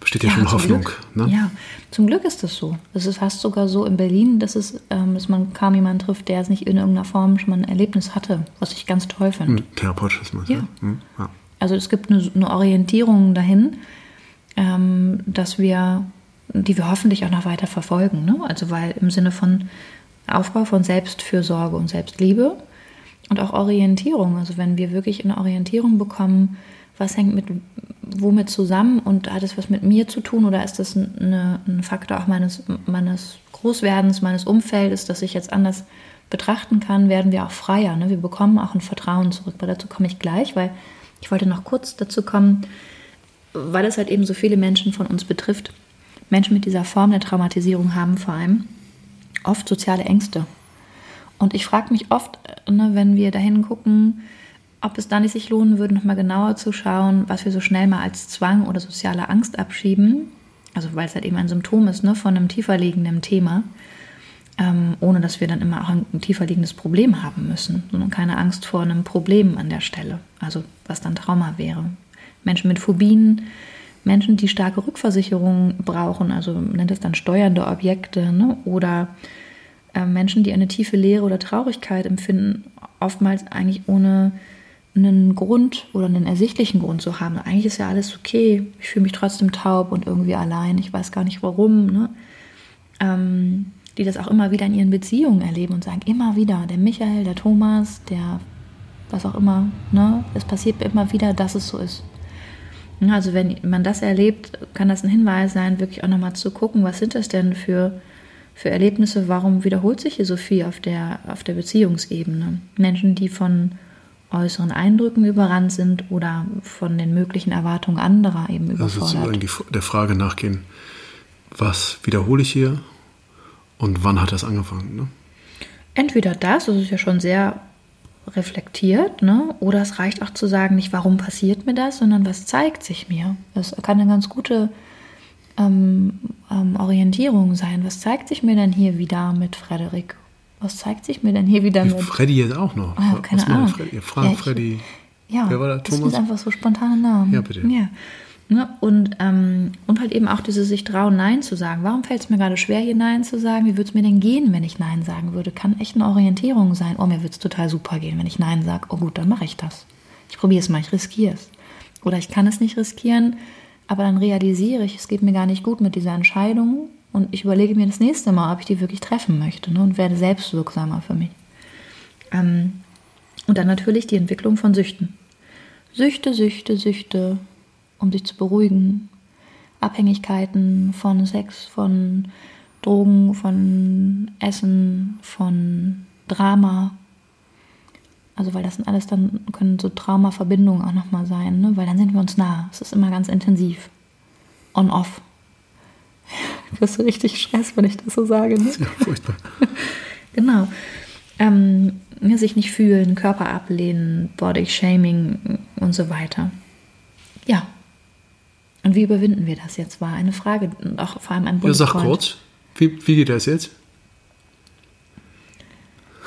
besteht ja, ja schon Hoffnung. Ne? Ja, zum Glück ist das so. Es ist fast sogar so in Berlin, dass, es, ähm, dass man kaum jemanden trifft, der es nicht in irgendeiner Form schon mal ein Erlebnis hatte, was ich ganz toll finde. Hm, Therapeutismus. Ja. Hm, ja. Also es gibt eine, eine Orientierung dahin, ähm, dass wir, die wir hoffentlich auch noch weiter verfolgen. Ne? Also weil im Sinne von Aufbau von Selbstfürsorge und Selbstliebe, und auch Orientierung. Also wenn wir wirklich eine Orientierung bekommen, was hängt mit womit zusammen und hat es was mit mir zu tun oder ist das eine, ein Faktor auch meines, meines Großwerdens, meines Umfeldes, dass ich jetzt anders betrachten kann, werden wir auch freier. Ne? Wir bekommen auch ein Vertrauen zurück. Aber dazu komme ich gleich, weil ich wollte noch kurz dazu kommen, weil es halt eben so viele Menschen von uns betrifft. Menschen mit dieser Form der Traumatisierung haben vor allem oft soziale Ängste. Und ich frage mich oft, ne, wenn wir dahin gucken, ob es da nicht sich lohnen würde, nochmal genauer zu schauen, was wir so schnell mal als Zwang oder soziale Angst abschieben. Also weil es halt eben ein Symptom ist ne, von einem tiefer liegenden Thema, ähm, ohne dass wir dann immer auch ein, tiefer liegendes Problem haben müssen, sondern keine Angst vor einem Problem an der Stelle, also was dann Trauma wäre. Menschen mit Phobien, Menschen, die starke Rückversicherungen brauchen, also nennt es dann steuernde Objekte, ne? oder äh, Menschen, die eine tiefe Leere oder Traurigkeit empfinden, oftmals eigentlich ohne einen Grund oder einen ersichtlichen Grund zu haben. Eigentlich ist ja alles okay, ich fühle mich trotzdem taub und irgendwie allein, ich weiß gar nicht warum. Ne? Ähm, die das auch immer wieder in ihren Beziehungen erleben und sagen, immer wieder, der Michael, der Thomas, der was auch immer, ne? es passiert immer wieder, dass es so ist. Also wenn man das erlebt, kann das ein Hinweis sein, wirklich auch nochmal zu gucken, was sind das denn für, für Erlebnisse, warum wiederholt sich hier so viel auf der, auf der Beziehungsebene? Menschen, die von äußeren Eindrücken überrannt sind oder von den möglichen Erwartungen anderer eben überfordert. Also sozusagen der Frage nachgehen, was wiederhole ich hier und wann hat das angefangen? Ne? Entweder das, das ist ja schon sehr reflektiert, ne? oder es reicht auch zu sagen, nicht warum passiert mir das, sondern was zeigt sich mir. Das kann eine ganz gute ähm, ähm, Orientierung sein. Was zeigt sich mir denn hier wieder mit Frederik was zeigt sich mir denn hier wieder mit? Freddy jetzt auch noch. Ah, keine was Ahnung. Freddy? Frank, ja, ich, Freddy. Ja, Wer war da? Thomas? das sind einfach so spontane Namen. Ja, bitte. Ja. Ne? Und, ähm, und halt eben auch dieses sich trauen, Nein zu sagen. Warum fällt es mir gerade schwer, hier Nein zu sagen? Wie würde es mir denn gehen, wenn ich Nein sagen würde? Kann echt eine Orientierung sein. Oh, mir würde es total super gehen, wenn ich Nein sage. Oh gut, dann mache ich das. Ich probiere es mal, ich riskiere es. Oder ich kann es nicht riskieren, aber dann realisiere ich, es geht mir gar nicht gut mit dieser Entscheidung und ich überlege mir das nächste Mal, ob ich die wirklich treffen möchte ne, und werde selbstwirksamer für mich. Ähm, und dann natürlich die Entwicklung von Süchten. Süchte, Süchte, Süchte, um sich zu beruhigen. Abhängigkeiten von Sex, von Drogen, von Essen, von Drama. Also weil das sind alles dann können so Traumaverbindungen auch nochmal sein, ne? weil dann sind wir uns nah. Es ist immer ganz intensiv. On-off. Du hast so richtig Stress, wenn ich das so sage. Ne? Ja, furchtbar. genau. Ähm, sich nicht fühlen, Körper ablehnen, Body-Shaming und so weiter. Ja. Und wie überwinden wir das jetzt? War eine Frage und auch vor allem ein Bullet Ja, sag kurz. Wie, wie geht das jetzt?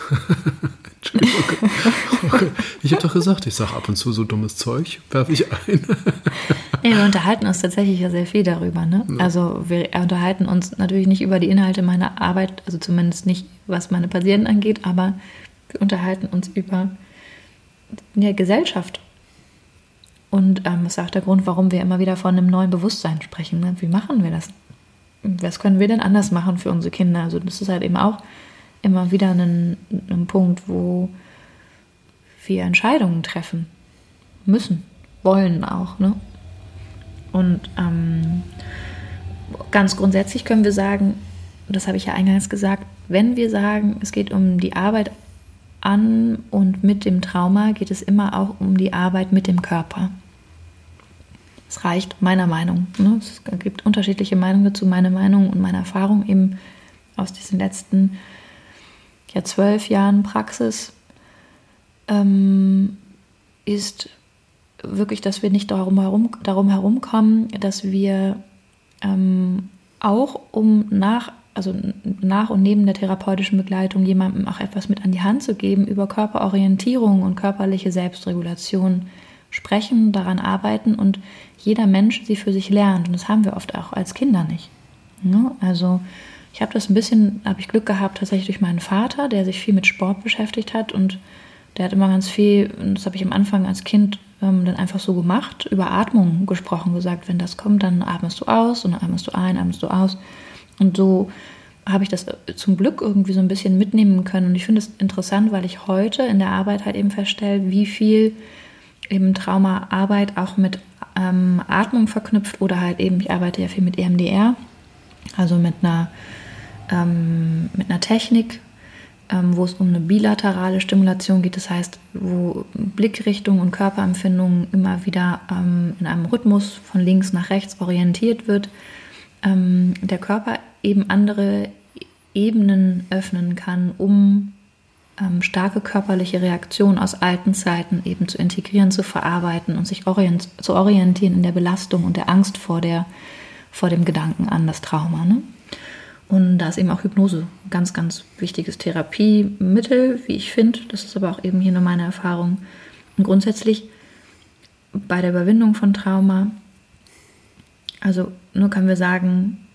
Entschuldigung. Ich habe doch gesagt, ich sage ab und zu so dummes Zeug, werfe ich ein. Nee, wir unterhalten uns tatsächlich ja sehr viel darüber. Ne? Ja. Also wir unterhalten uns natürlich nicht über die Inhalte meiner Arbeit, also zumindest nicht, was meine Patienten angeht, aber wir unterhalten uns über ja, Gesellschaft. Und ähm, das ist auch der Grund, warum wir immer wieder von einem neuen Bewusstsein sprechen. Ne? Wie machen wir das? Was können wir denn anders machen für unsere Kinder? Also das ist halt eben auch immer wieder ein, ein Punkt, wo wir Entscheidungen treffen müssen, wollen auch. Ne? Und ähm, ganz grundsätzlich können wir sagen, das habe ich ja eingangs gesagt, wenn wir sagen, es geht um die Arbeit an und mit dem Trauma, geht es immer auch um die Arbeit mit dem Körper. Es reicht meiner Meinung. Ne? Es gibt unterschiedliche Meinungen dazu. Meine Meinung und meine Erfahrung eben aus diesen letzten ja, zwölf Jahren Praxis ähm, ist wirklich, dass wir nicht darum, herum, darum herumkommen, dass wir ähm, auch um nach, also nach und neben der therapeutischen Begleitung jemandem auch etwas mit an die Hand zu geben, über Körperorientierung und körperliche Selbstregulation sprechen, daran arbeiten und jeder Mensch sie für sich lernt. Und das haben wir oft auch als Kinder nicht. Ne? also ich habe das ein bisschen, habe ich Glück gehabt, tatsächlich durch meinen Vater, der sich viel mit Sport beschäftigt hat und der hat immer ganz viel, das habe ich am Anfang als Kind ähm, dann einfach so gemacht, über Atmung gesprochen, gesagt, wenn das kommt, dann atmest du aus und dann atmest du ein, atmest du aus. Und so habe ich das zum Glück irgendwie so ein bisschen mitnehmen können. Und ich finde es interessant, weil ich heute in der Arbeit halt eben feststelle, wie viel eben Traumaarbeit auch mit ähm, Atmung verknüpft oder halt eben, ich arbeite ja viel mit EMDR, also mit einer, ähm, mit einer Technik, ähm, wo es um eine bilaterale Stimulation geht, das heißt, wo Blickrichtung und Körperempfindung immer wieder ähm, in einem Rhythmus von links nach rechts orientiert wird, ähm, der Körper eben andere Ebenen öffnen kann, um ähm, starke körperliche Reaktionen aus alten Zeiten eben zu integrieren, zu verarbeiten und sich orient zu orientieren in der Belastung und der Angst vor, der, vor dem Gedanken an das Trauma. Ne? Und da ist eben auch Hypnose ein ganz, ganz wichtiges Therapiemittel, wie ich finde. Das ist aber auch eben hier nur meine Erfahrung. Und grundsätzlich bei der Überwindung von Trauma, also nur können wir sagen,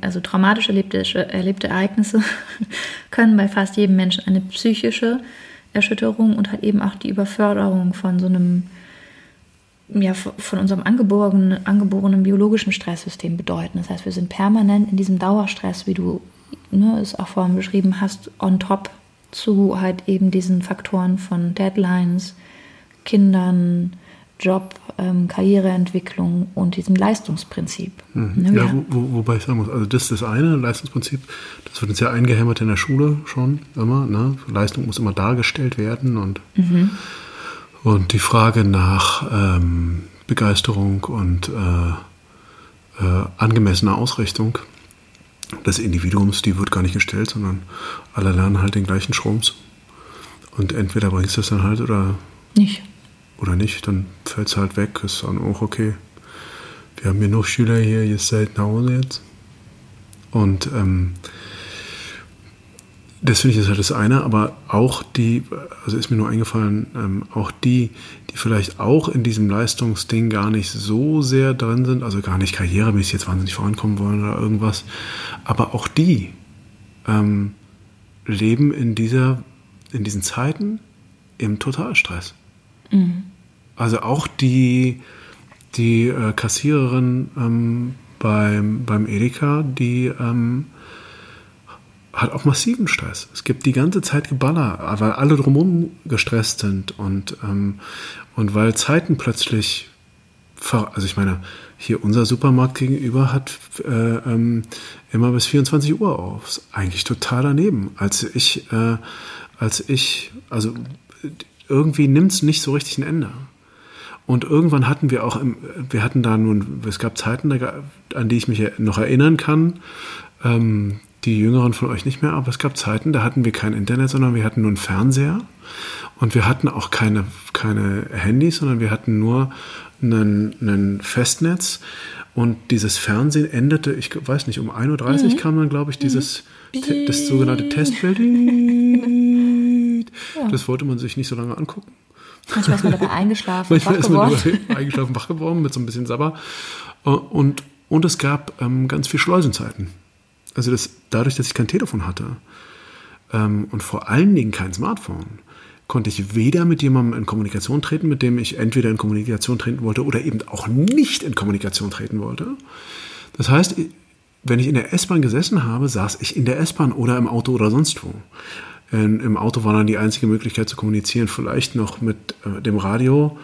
also traumatisch erlebte, erlebte Ereignisse können bei fast jedem Menschen eine psychische Erschütterung und halt eben auch die Überförderung von so einem, ja, von unserem angeborenen, angeborenen biologischen Stresssystem bedeuten. Das heißt, wir sind permanent in diesem Dauerstress, wie du ne, es auch vorhin beschrieben hast, on top zu halt eben diesen Faktoren von Deadlines, Kindern, Job, ähm, Karriereentwicklung und diesem Leistungsprinzip. Mhm. Ne, ja, wo, wo, wobei ich sagen muss, also das ist das eine, Leistungsprinzip, das wird uns ja eingehämmert in der Schule schon immer. Ne? Leistung muss immer dargestellt werden und, mhm. Und die Frage nach ähm, Begeisterung und äh, äh, angemessener Ausrichtung des Individuums, die wird gar nicht gestellt, sondern alle lernen halt den gleichen Schrums. Und entweder bringst du es dann halt oder nicht oder nicht, dann fällt es halt weg. Ist dann auch okay. Wir haben genug Schüler hier, ihr seid nach Hause jetzt. Und ähm, das finde ich ist halt das eine, aber auch die, also ist mir nur eingefallen, ähm, auch die, die vielleicht auch in diesem Leistungsding gar nicht so sehr drin sind, also gar nicht karrieremäßig jetzt wahnsinnig vorankommen wollen oder irgendwas, aber auch die ähm, leben in dieser, in diesen Zeiten im Totalstress. Mhm. Also auch die, die äh, Kassiererin ähm, beim, beim Edeka, die ähm, hat auch massiven Stress. Es gibt die ganze Zeit Geballer, weil alle drumherum gestresst sind und, ähm, und weil Zeiten plötzlich, also ich meine, hier unser Supermarkt gegenüber hat äh, ähm, immer bis 24 Uhr auf. Eigentlich total daneben. Als ich, äh, als ich, also irgendwie nimmt es nicht so richtig ein Ende. Und irgendwann hatten wir auch, im, wir hatten da nun, es gab Zeiten, an die ich mich noch erinnern kann, ähm, die Jüngeren von euch nicht mehr, aber es gab Zeiten, da hatten wir kein Internet, sondern wir hatten nur einen Fernseher und wir hatten auch keine, keine Handys, sondern wir hatten nur einen, einen Festnetz und dieses Fernsehen endete, ich weiß nicht, um 1.30 Uhr mhm. kam dann, glaube ich, dieses, mhm. das sogenannte Testbild. Ja. Das wollte man sich nicht so lange angucken. Manchmal ist man dabei eingeschlafen, Manchmal wach geworden. Ist man dabei eingeschlafen, wach geworden mit so ein bisschen Sabber. Äh, und, und es gab ähm, ganz viel Schleusenzeiten. Also das, dadurch, dass ich kein Telefon hatte ähm, und vor allen Dingen kein Smartphone, konnte ich weder mit jemandem in Kommunikation treten, mit dem ich entweder in Kommunikation treten wollte oder eben auch nicht in Kommunikation treten wollte. Das heißt, wenn ich in der S-Bahn gesessen habe, saß ich in der S-Bahn oder im Auto oder sonst wo. In, Im Auto war dann die einzige Möglichkeit zu kommunizieren, vielleicht noch mit äh, dem Radio.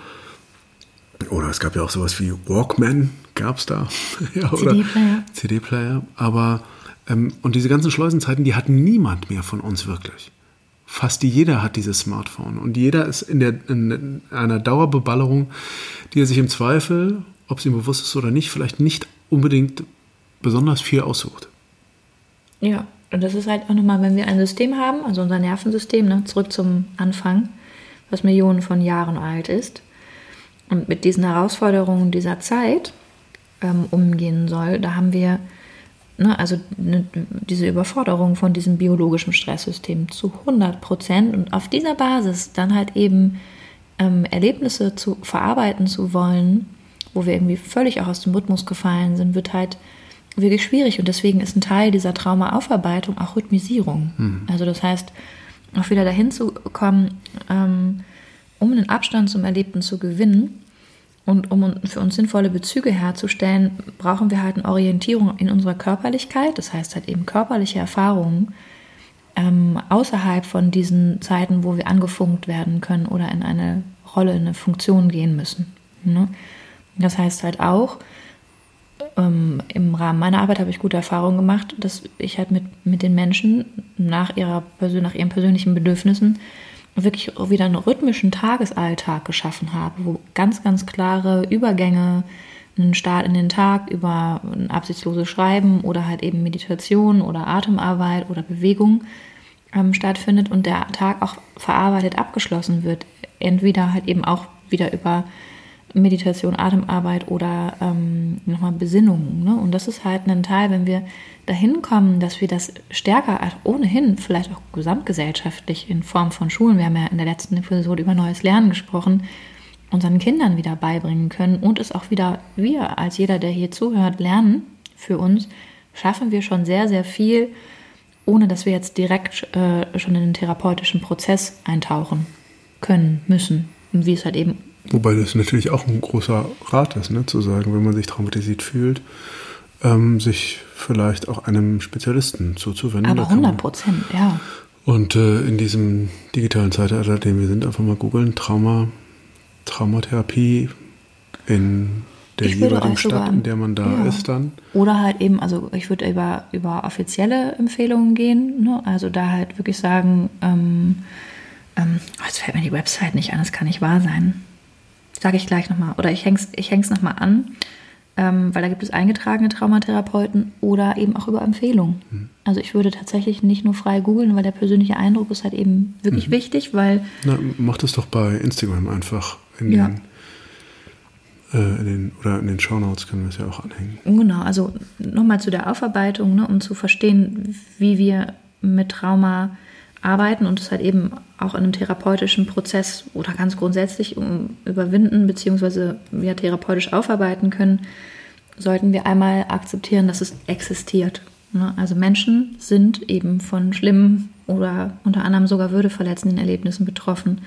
Oder es gab ja auch sowas wie Walkman, gab es da. ja, CD-Player. CD-Player. Aber, und diese ganzen Schleusenzeiten, die hat niemand mehr von uns wirklich. Fast jeder hat dieses Smartphone. Und jeder ist in, der, in einer Dauerbeballerung, die er sich im Zweifel, ob es ihm bewusst ist oder nicht, vielleicht nicht unbedingt besonders viel aussucht. Ja, und das ist halt auch nochmal, wenn wir ein System haben, also unser Nervensystem, ne, zurück zum Anfang, was Millionen von Jahren alt ist, und mit diesen Herausforderungen dieser Zeit ähm, umgehen soll, da haben wir ne, also ne, diese Überforderung von diesem biologischen Stresssystem zu 100 Prozent und auf dieser Basis dann halt eben ähm, Erlebnisse zu verarbeiten zu wollen, wo wir irgendwie völlig auch aus dem Rhythmus gefallen sind, wird halt wirklich schwierig. Und deswegen ist ein Teil dieser Traumaaufarbeitung auch Rhythmisierung. Mhm. Also das heißt, auch wieder dahin zu kommen, ähm, um einen Abstand zum Erlebten zu gewinnen Und um für uns sinnvolle Bezüge herzustellen, brauchen wir halt eine Orientierung in unserer Körperlichkeit, das heißt halt eben körperliche Erfahrungen ähm, außerhalb von diesen Zeiten, wo wir angefunkt werden können oder in eine Rolle, in eine Funktion gehen müssen. Ne? Das heißt halt auch, ähm, im Rahmen meiner Arbeit habe ich gute Erfahrungen gemacht, dass ich halt mit, mit den Menschen nach, ihrer, nach ihren persönlichen Bedürfnissen wirklich wieder einen rhythmischen Tagesalltag geschaffen habe, wo ganz, ganz klare Übergänge, einen Start in den Tag über ein absichtsloses Schreiben oder halt eben Meditation oder Atemarbeit oder Bewegung ähm, stattfindet und der Tag auch verarbeitet abgeschlossen wird. Entweder halt eben auch wieder über Meditation, Atemarbeit oder ähm, nochmal Besinnung. Ne? Und das ist halt ein Teil, wenn wir dahin kommen, dass wir das stärker ohnehin, vielleicht auch gesamtgesellschaftlich in Form von Schulen, wir haben ja in der letzten Episode über neues Lernen gesprochen, unseren Kindern wieder beibringen können und es auch wieder wir als jeder, der hier zuhört, lernen für uns, schaffen wir schon sehr, sehr viel, ohne dass wir jetzt direkt äh, schon in den therapeutischen Prozess eintauchen können, müssen. Wie es halt eben Wobei das natürlich auch ein großer Rat ist, ne, zu sagen, wenn man sich traumatisiert fühlt, ähm, sich vielleicht auch einem Spezialisten zuzuwenden. Aber 100 Prozent, ja. Und äh, in diesem digitalen Zeitalter, in dem wir sind, einfach mal googeln, Trauma, Traumatherapie in der jeweiligen Stadt, in der man da ja. ist dann. Oder halt eben, also ich würde über, über offizielle Empfehlungen gehen, ne? also da halt wirklich sagen, ähm, ähm, oh, jetzt fällt mir die Website nicht an, das kann nicht wahr sein. Sage ich gleich nochmal. Oder ich hänge es ich häng's nochmal an, ähm, weil da gibt es eingetragene Traumatherapeuten oder eben auch über Empfehlungen. Mhm. Also ich würde tatsächlich nicht nur frei googeln, weil der persönliche Eindruck ist halt eben wirklich mhm. wichtig, weil... Na, mach das doch bei Instagram einfach. In ja. den, äh, in den, oder in den Shownotes können wir es ja auch anhängen. Genau, also nochmal zu der Aufarbeitung, ne, um zu verstehen, wie wir mit Trauma arbeiten und es halt eben auch in einem therapeutischen Prozess oder ganz grundsätzlich überwinden bzw. ja, therapeutisch aufarbeiten können, sollten wir einmal akzeptieren, dass es existiert. Ne? Also Menschen sind eben von schlimmen oder unter anderem sogar würdeverletzenden Erlebnissen betroffen.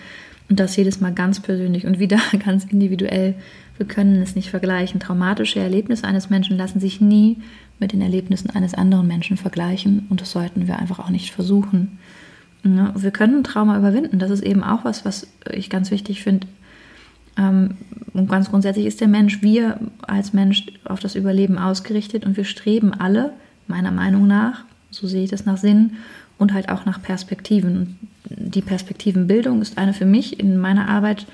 Und das jedes Mal ganz persönlich und wieder ganz individuell. Wir können es nicht vergleichen. Traumatische Erlebnisse eines Menschen lassen sich nie mit den Erlebnissen eines anderen Menschen vergleichen und das sollten wir einfach auch nicht versuchen. Ja, wir können Trauma überwinden. Das ist eben auch was, was ich ganz wichtig finde. Ähm, und ganz grundsätzlich ist der Mensch, wir als Mensch auf das Überleben ausgerichtet und wir streben alle, meiner Meinung nach, so sehe ich das nach Sinn und halt auch nach Perspektiven. Und die Perspektivenbildung ist eine für mich in meiner Arbeit,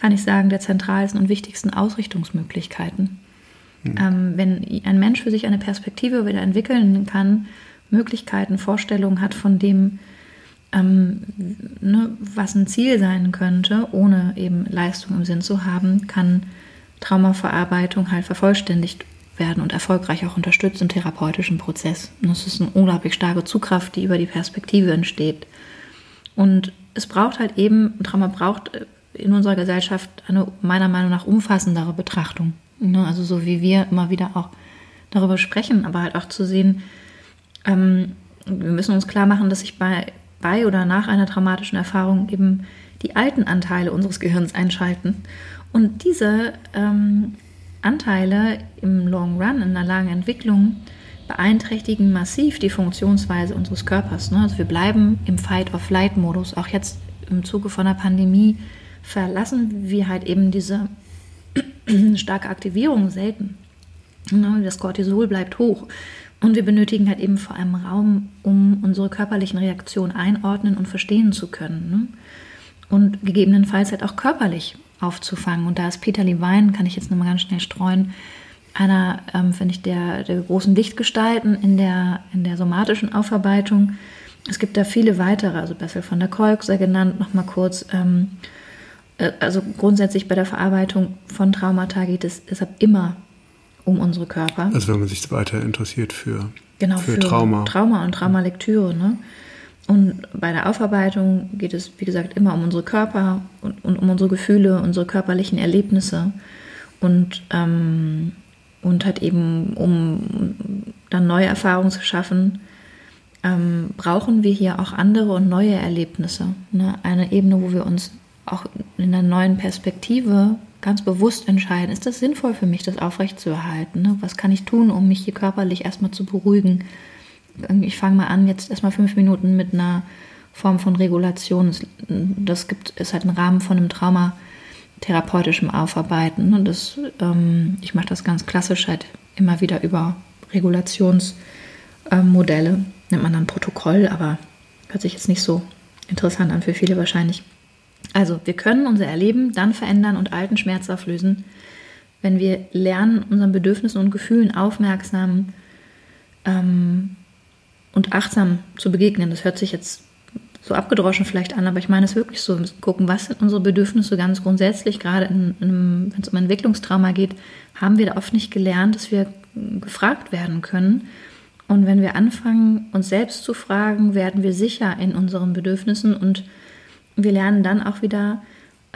kann ich sagen, der zentralsten und wichtigsten Ausrichtungsmöglichkeiten. Mhm. Ähm, wenn ein Mensch für sich eine Perspektive wieder entwickeln kann, Möglichkeiten, Vorstellungen hat von dem, ähm, ne, was ein Ziel sein könnte, ohne eben Leistung im Sinn zu haben, kann Traumaverarbeitung halt vervollständigt werden und erfolgreich auch unterstützt im therapeutischen Prozess. Und das ist eine unglaublich starke Zugkraft, die über die Perspektive entsteht. Und es braucht halt eben, Trauma braucht in unserer Gesellschaft eine meiner Meinung nach umfassendere Betrachtung. Ne? Also so wie wir immer wieder auch darüber sprechen, aber halt auch zu sehen, ähm, wir müssen uns klar machen, dass sich bei bei oder nach einer traumatischen Erfahrung eben die alten Anteile unseres Gehirns einschalten. Und diese ähm, Anteile im Long Run, in einer langen Entwicklung, beeinträchtigen massiv die Funktionsweise unseres Körpers. Ne? Also wir bleiben im Fight-of-Flight-Modus. Auch jetzt im Zuge von der Pandemie verlassen wir halt eben diese starke Aktivierung selten. Ne? Das Cortisol bleibt hoch. Und wir benötigen halt eben vor allem Raum, um unsere körperlichen Reaktionen einordnen und verstehen zu können. Ne? Und gegebenenfalls halt auch körperlich aufzufangen. Und da ist Peter Levine, kann ich jetzt nochmal ganz schnell streuen, einer, ähm, finde ich, der, der großen Lichtgestalten in der, in der somatischen Aufarbeitung. Es gibt da viele weitere, also Bessel von der Kolk sei genannt, nochmal kurz. Ähm, äh, also grundsätzlich bei der Verarbeitung von Traumata geht es deshalb immer um unsere Körper. Also wenn man sich weiter interessiert für, genau, für, für Trauma. Trauma und Traumalektüre. Ne? Und bei der Aufarbeitung geht es, wie gesagt, immer um unsere Körper und, und um unsere Gefühle, unsere körperlichen Erlebnisse und, ähm, und halt eben, um dann neue Erfahrungen zu schaffen, ähm, brauchen wir hier auch andere und neue Erlebnisse. Ne? Eine Ebene, wo wir uns auch in einer neuen Perspektive ganz bewusst entscheiden, ist das sinnvoll für mich, das aufrechtzuerhalten? Ne? Was kann ich tun, um mich hier körperlich erstmal zu beruhigen? Ich fange mal an, jetzt erstmal fünf Minuten mit einer Form von Regulation. Das gibt, ist halt ein Rahmen von einem traumatherapeutischem Aufarbeiten. Und das, ähm, ich mache das ganz klassisch halt immer wieder über Regulationsmodelle. Ähm, Nennt man dann Protokoll, aber hört sich jetzt nicht so interessant an für viele wahrscheinlich. Also, wir können unser Erleben dann verändern und alten Schmerz auflösen, wenn wir lernen, unseren Bedürfnissen und Gefühlen aufmerksam ähm, und achtsam zu begegnen. Das hört sich jetzt so abgedroschen vielleicht an, aber ich meine es wirklich so. Gucken, was sind unsere Bedürfnisse ganz grundsätzlich, gerade wenn es um Entwicklungstrauma geht, haben wir da oft nicht gelernt, dass wir gefragt werden können. Und wenn wir anfangen, uns selbst zu fragen, werden wir sicher in unseren Bedürfnissen und wir lernen dann auch wieder,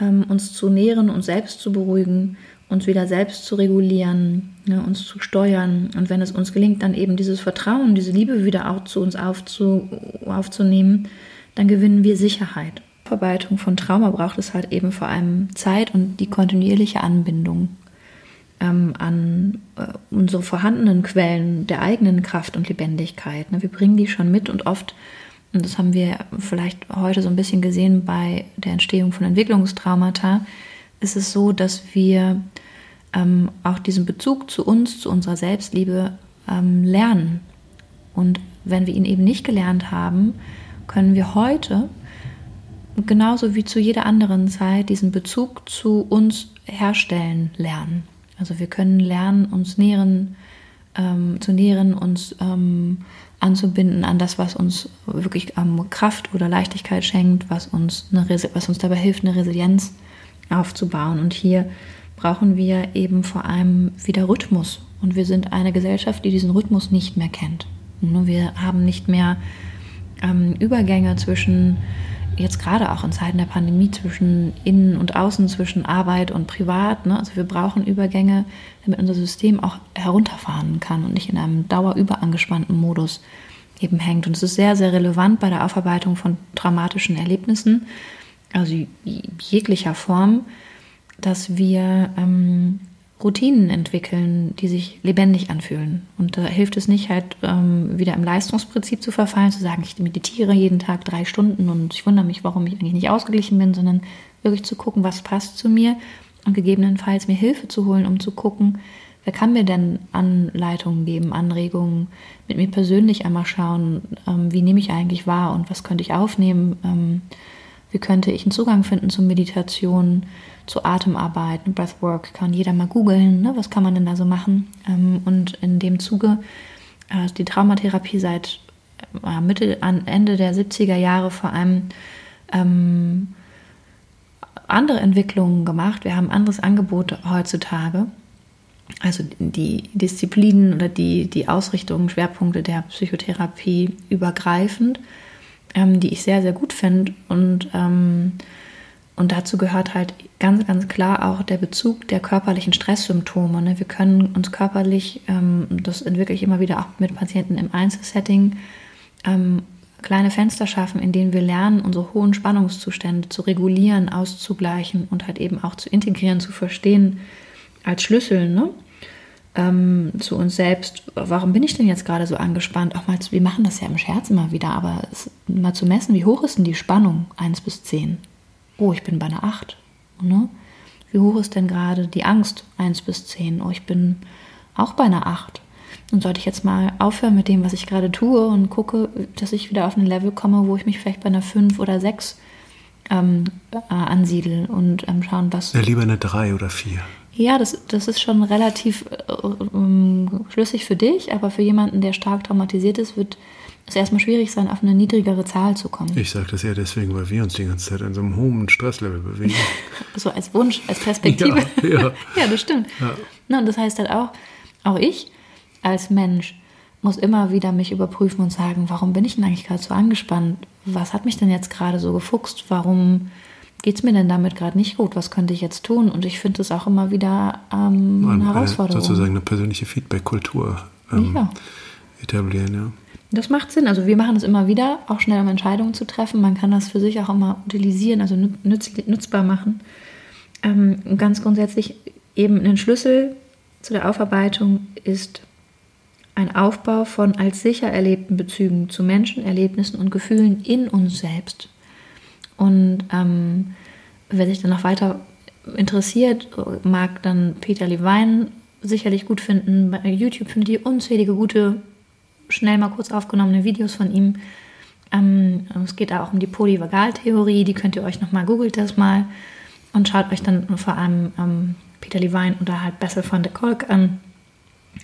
ähm, uns zu nähren, uns selbst zu beruhigen, uns wieder selbst zu regulieren, ne, uns zu steuern. Und wenn es uns gelingt, dann eben dieses Vertrauen, diese Liebe wieder auch zu uns aufzu, aufzunehmen, dann gewinnen wir Sicherheit. Verarbeitung von Trauma braucht es halt eben vor allem Zeit und die kontinuierliche Anbindung ähm, an äh, unsere vorhandenen Quellen der eigenen Kraft und Lebendigkeit. Ne? Wir bringen die schon mit und oft und das haben wir vielleicht heute so ein bisschen gesehen bei der Entstehung von Entwicklungstraumata, ist es so, dass wir ähm, auch diesen Bezug zu uns, zu unserer Selbstliebe ähm, lernen. Und wenn wir ihn eben nicht gelernt haben, können wir heute, genauso wie zu jeder anderen Zeit, diesen Bezug zu uns herstellen lernen. Also wir können lernen, uns nähren, ähm, zu nähren, uns ähm, anzubinden an das, was uns wirklich ähm, Kraft oder Leichtigkeit schenkt, was uns, eine, was uns dabei hilft, eine Resilienz aufzubauen. Und hier brauchen wir eben vor allem wieder Rhythmus. Und wir sind eine Gesellschaft, die diesen Rhythmus nicht mehr kennt. Wir haben nicht mehr ähm, Übergänge zwischen jetzt gerade auch in Zeiten der Pandemie zwischen Innen und Außen, zwischen Arbeit und Privat. Ne? Also wir brauchen Übergänge, damit unser System auch herunterfahren kann und nicht in einem dauerüberangespannten Modus eben hängt. Und es ist sehr, sehr relevant bei der Aufarbeitung von traumatischen Erlebnissen, also jeglicher Form, dass wir ähm, Routinen entwickeln, die sich lebendig anfühlen. Und da hilft es nicht, halt ähm, wieder im Leistungsprinzip zu verfallen, zu sagen, ich meditiere jeden Tag drei Stunden und ich wundere mich, warum ich eigentlich nicht ausgeglichen bin, sondern wirklich zu gucken, was passt zu mir und gegebenenfalls mir Hilfe zu holen, um zu gucken, wer kann mir denn Anleitungen geben, Anregungen, mit mir persönlich einmal schauen, ähm, wie nehme ich eigentlich wahr und was könnte ich aufnehmen, ähm, wie könnte ich einen Zugang finden zur Meditation, zu Atemarbeit, Breathwork, kann jeder mal googeln, ne? was kann man denn da so machen. Ähm, und in dem Zuge äh, die Traumatherapie seit äh, Mitte, an Ende der 70er Jahre vor allem ähm, andere Entwicklungen gemacht. Wir haben anderes Angebot heutzutage. Also die Disziplinen oder die, die Ausrichtungen, Schwerpunkte der Psychotherapie übergreifend, ähm, die ich sehr, sehr gut finde. Und ähm, und dazu gehört halt ganz, ganz klar auch der Bezug der körperlichen Stresssymptome. Ne? Wir können uns körperlich, ähm, das entwickle ich immer wieder auch mit Patienten im Einzelsetting, ähm, kleine Fenster schaffen, in denen wir lernen, unsere hohen Spannungszustände zu regulieren, auszugleichen und halt eben auch zu integrieren, zu verstehen als Schlüssel ne? ähm, zu uns selbst. Warum bin ich denn jetzt gerade so angespannt? Auch mal, wir machen das ja im Scherz immer wieder, aber es, mal zu messen, wie hoch ist denn die Spannung? 1 bis 10 oh, ich bin bei einer 8. Ne? Wie hoch ist denn gerade die Angst? 1 bis 10. Oh, ich bin auch bei einer 8. Und sollte ich jetzt mal aufhören mit dem, was ich gerade tue und gucke, dass ich wieder auf ein Level komme, wo ich mich vielleicht bei einer 5 oder 6 ähm, äh, ansiedel und ähm, schauen, was. Ja, lieber eine 3 oder 4. Ja, das, das ist schon relativ äh, ähm, schlüssig für dich, aber für jemanden, der stark traumatisiert ist, wird es erstmal schwierig sein, auf eine niedrigere Zahl zu kommen. Ich sage das ja deswegen, weil wir uns die ganze Zeit an so einem hohen Stresslevel bewegen. so als Wunsch, als Perspektive. Ja, ja. ja das stimmt. Ja. Na, und das heißt halt auch, auch ich als Mensch muss immer wieder mich überprüfen und sagen, warum bin ich denn eigentlich gerade so angespannt? Was hat mich denn jetzt gerade so gefuchst? Warum geht es mir denn damit gerade nicht gut? Was könnte ich jetzt tun? Und ich finde es auch immer wieder ähm, eine Herausforderung. Sozusagen eine persönliche Feedback-Kultur ähm, ja. etablieren, ja. Das macht Sinn. Also wir machen es immer wieder, auch schnell um Entscheidungen zu treffen. Man kann das für sich auch immer utilisieren, also nütz, nutzbar machen. ähm, ganz grundsätzlich eben ein Schlüssel zu der Aufarbeitung ist ein Aufbau von als sicher erlebten Bezügen zu Menschen, Erlebnissen und Gefühlen in uns selbst. Und ähm, wer sich dann noch weiter interessiert, mag dann Peter Levine sicherlich gut finden. Bei YouTube findet ihr unzählige gute, schnell mal kurz aufgenommene Videos von ihm. Ähm, es geht auch um die Polyvagaltheorie, die könnt ihr euch nochmal, googelt das mal und schaut euch dann vor allem ähm, Peter Levine oder halt Bessel van der Kolk an.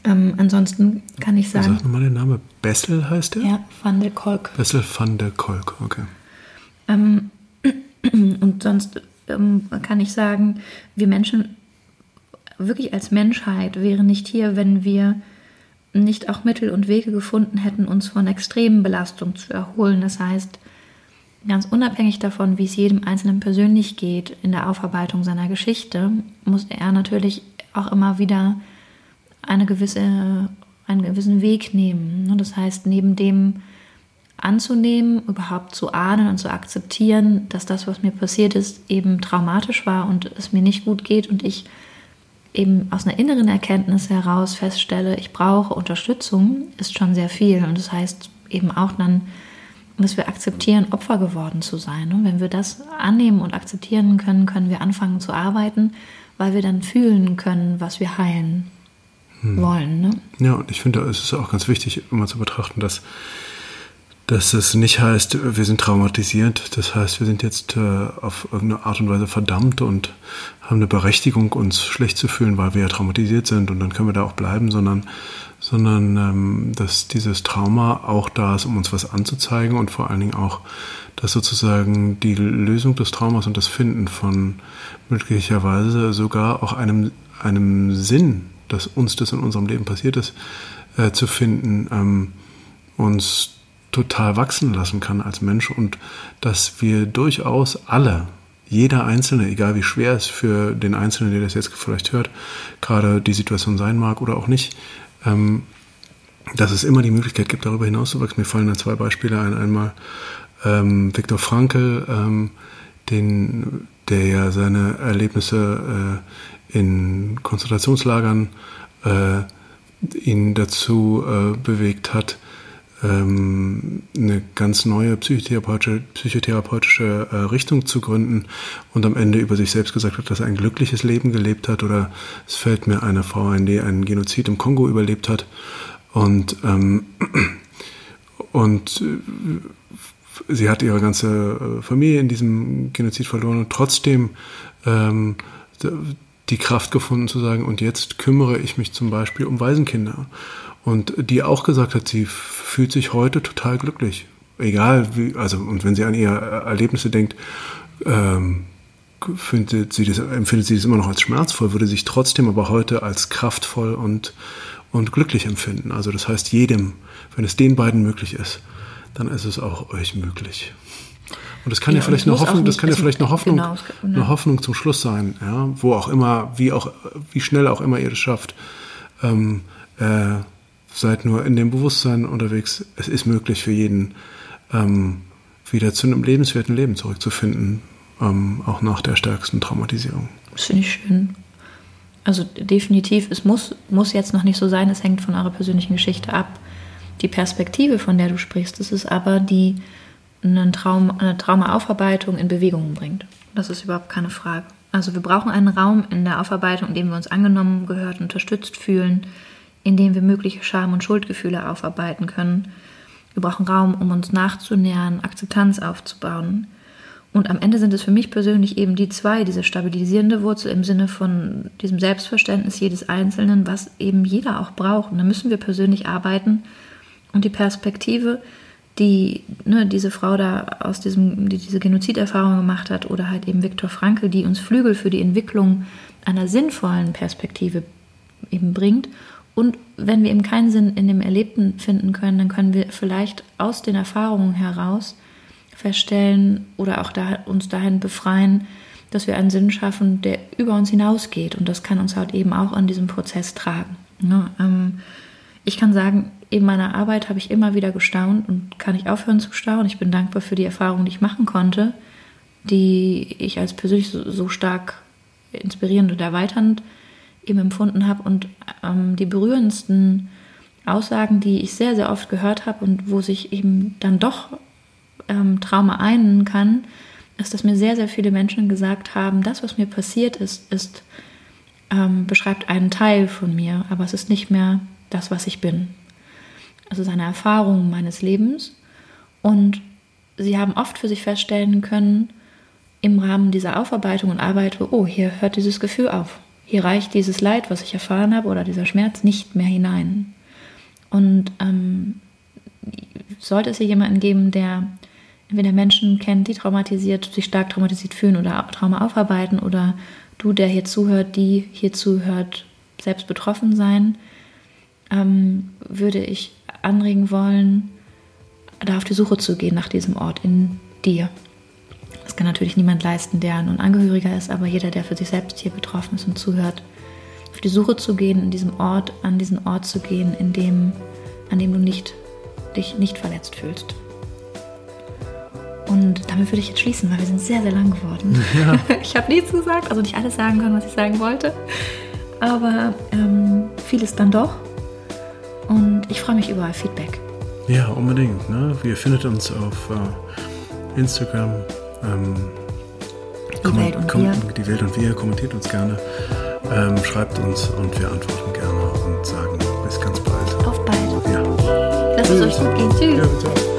Ähm, ansonsten kann ich sagen. Sag nochmal den Namen. Bessel heißt der? Ja, van der Kolk. Bessel van der Kolk, okay. Ähm, und sonst ähm, kann ich sagen, wir Menschen, wirklich als Menschheit, wären nicht hier, wenn wir nicht auch Mittel und Wege gefunden hätten, uns von extremen Belastungen zu erholen. Das heißt, ganz unabhängig davon, wie es jedem Einzelnen persönlich geht in der Aufarbeitung seiner Geschichte, muss er natürlich auch immer wieder eine gewisse, einen gewissen Weg nehmen. Das heißt, neben dem anzunehmen, überhaupt zu ahnen und zu akzeptieren, dass das, was mir passiert ist, eben traumatisch war und es mir nicht gut geht und ich eben aus einer inneren Erkenntnis heraus feststelle, ich brauche Unterstützung, ist schon sehr viel. Und das heißt eben auch dann, dass wir akzeptieren, Opfer geworden zu sein. Und wenn wir das annehmen und akzeptieren können, können wir anfangen zu arbeiten, weil wir dann fühlen können, was wir heilen hm. wollen. Ne? Ja, und ich finde, es ist auch ganz wichtig, immer zu betrachten, dass dass es nicht heißt, wir sind traumatisiert. Das heißt, wir sind jetzt äh, auf irgendeine Art und Weise verdammt und haben eine Berechtigung, uns schlecht zu fühlen, weil wir ja traumatisiert sind und dann können wir da auch bleiben, sondern, sondern ähm, dass dieses Trauma auch da ist, um uns was anzuzeigen und vor allen Dingen auch, dass sozusagen die Lösung des Traumas und das Finden von möglicherweise sogar auch einem, einem Sinn, dass uns das in unserem Leben passiert ist, äh, zu finden, ähm, uns total wachsen lassen kann als Mensch und dass wir durchaus alle, jeder Einzelne, egal wie schwer es für den Einzelnen, der das jetzt vielleicht hört, gerade die Situation sein mag oder auch nicht, ähm, dass es immer die Möglichkeit gibt, darüber hinaus zu wachsen. Mir fallen da zwei Beispiele ein. Einmal ähm, Viktor Frankl, ähm, den, der ja seine Erlebnisse äh, in Konzentrationslagern äh, ihn dazu äh, bewegt hat, eine ganz neue psychotherapeutische, psychotherapeutische äh, Richtung zu gründen und am Ende über sich selbst gesagt hat, dass er ein glückliches Leben gelebt hat oder es fällt mir eine Frau ein, die einen Genozid im Kongo überlebt hat und ähm, und äh, sie hat ihre ganze äh, Familie in diesem Genozid verloren und trotzdem ähm, die Kraft gefunden zu sagen, und jetzt kümmere ich mich zum Beispiel um Waisenkinder. Und die auch gesagt hat, sie fühlt sich heute total glücklich. Egal wie, also, und wenn sie an ihre Erlebnisse denkt, ähm, findet sie das, empfindet sie das immer noch als schmerzvoll, würde sich trotzdem aber heute als kraftvoll und, und glücklich empfinden. Also das heißt, jedem, wenn es den beiden möglich ist, dann ist es auch euch möglich. Und das kann ja, ja vielleicht eine Hoffnung, das kann ja vielleicht eine Hoffnung, genau, eine Hoffnung zum Schluss sein, ja, wo auch immer, wie auch, wie schnell auch immer ihr das schafft. Ähm, äh, seid nur in dem Bewusstsein unterwegs, es ist möglich für jeden, ähm, wieder zu einem lebenswerten Leben zurückzufinden, ähm, auch nach der stärksten Traumatisierung. Das finde ich schön. Also definitiv, es muss, muss jetzt noch nicht so sein, es hängt von eurer persönlichen Geschichte ab. Die Perspektive, von der du sprichst, das ist aber die einen Traum, eine Traumaaufarbeitung in Bewegung bringt. Das ist überhaupt keine Frage. Also wir brauchen einen Raum in der Aufarbeitung, in dem wir uns angenommen, gehört, unterstützt fühlen, in dem wir mögliche Scham- und Schuldgefühle aufarbeiten können. Wir brauchen Raum, um uns nachzunähern, Akzeptanz aufzubauen. Und am Ende sind es für mich persönlich eben die zwei, diese stabilisierende Wurzel im Sinne von diesem Selbstverständnis jedes Einzelnen, was eben jeder auch braucht. Und da müssen wir persönlich arbeiten. Und die Perspektive, die ne, diese Frau da aus diesem, die diese Genoziderfahrung gemacht hat, oder halt eben Viktor Frankl, die uns Flügel für die Entwicklung einer sinnvollen Perspektive eben bringt und wenn wir eben keinen Sinn in dem Erlebten finden können, dann können wir vielleicht aus den Erfahrungen heraus feststellen oder auch da, uns dahin befreien, dass wir einen Sinn schaffen, der über uns hinausgeht. Und das kann uns halt eben auch an diesem Prozess tragen. Ja, ähm, ich kann sagen, in meiner Arbeit habe ich immer wieder gestaunt und kann ich aufhören zu staunen. Ich bin dankbar für die Erfahrungen, die ich machen konnte, die ich als persönlich so, so stark inspirierend und erweiternd eben empfunden habe. Und ähm, die berührendsten Aussagen, die ich sehr, sehr oft gehört habe und wo sich eben dann doch ähm, Trauma einen kann, ist, dass mir sehr, sehr viele Menschen gesagt haben, das, was mir passiert ist, ist ähm, beschreibt einen Teil von mir, aber es ist nicht mehr das, was ich bin. Es ist eine Erfahrung meines Lebens und sie haben oft für sich feststellen können, im Rahmen dieser Aufarbeitung und Arbeit, oh, hier hört dieses Gefühl auf. Hier reicht dieses Leid, was ich erfahren habe, oder dieser Schmerz nicht mehr hinein. Und ähm, sollte es hier jemanden geben, der entweder Menschen kennt, die traumatisiert, sich stark traumatisiert fühlen oder Trauma aufarbeiten, oder du, der hier zuhört, die hier zuhört, selbst betroffen sein, ähm, würde ich anregen wollen, da auf die Suche zu gehen nach diesem Ort in dir. Das kann natürlich niemand leisten, der nun Angehöriger ist, aber jeder, der für sich selbst hier betroffen ist und zuhört, auf die Suche zu gehen, in diesem Ort, an diesen Ort zu gehen, in dem, an dem du nicht, dich nicht verletzt fühlst. Und damit würde ich jetzt schließen, weil wir sind sehr, sehr lang geworden. Ja. Ich habe nichts gesagt, also nicht alles sagen können, was ich sagen wollte. Aber ähm, vieles dann doch. Und ich freue mich über Feedback. Ja, unbedingt. Ne? Ihr findet uns auf uh, Instagram. Ähm, die, Welt und wir. die Welt und wir. Kommentiert uns gerne. Ähm, schreibt uns und wir antworten gerne und sagen bis ganz bald. Auf bald. Ja. Lass es euch gut gehen. Tschüss. Ja,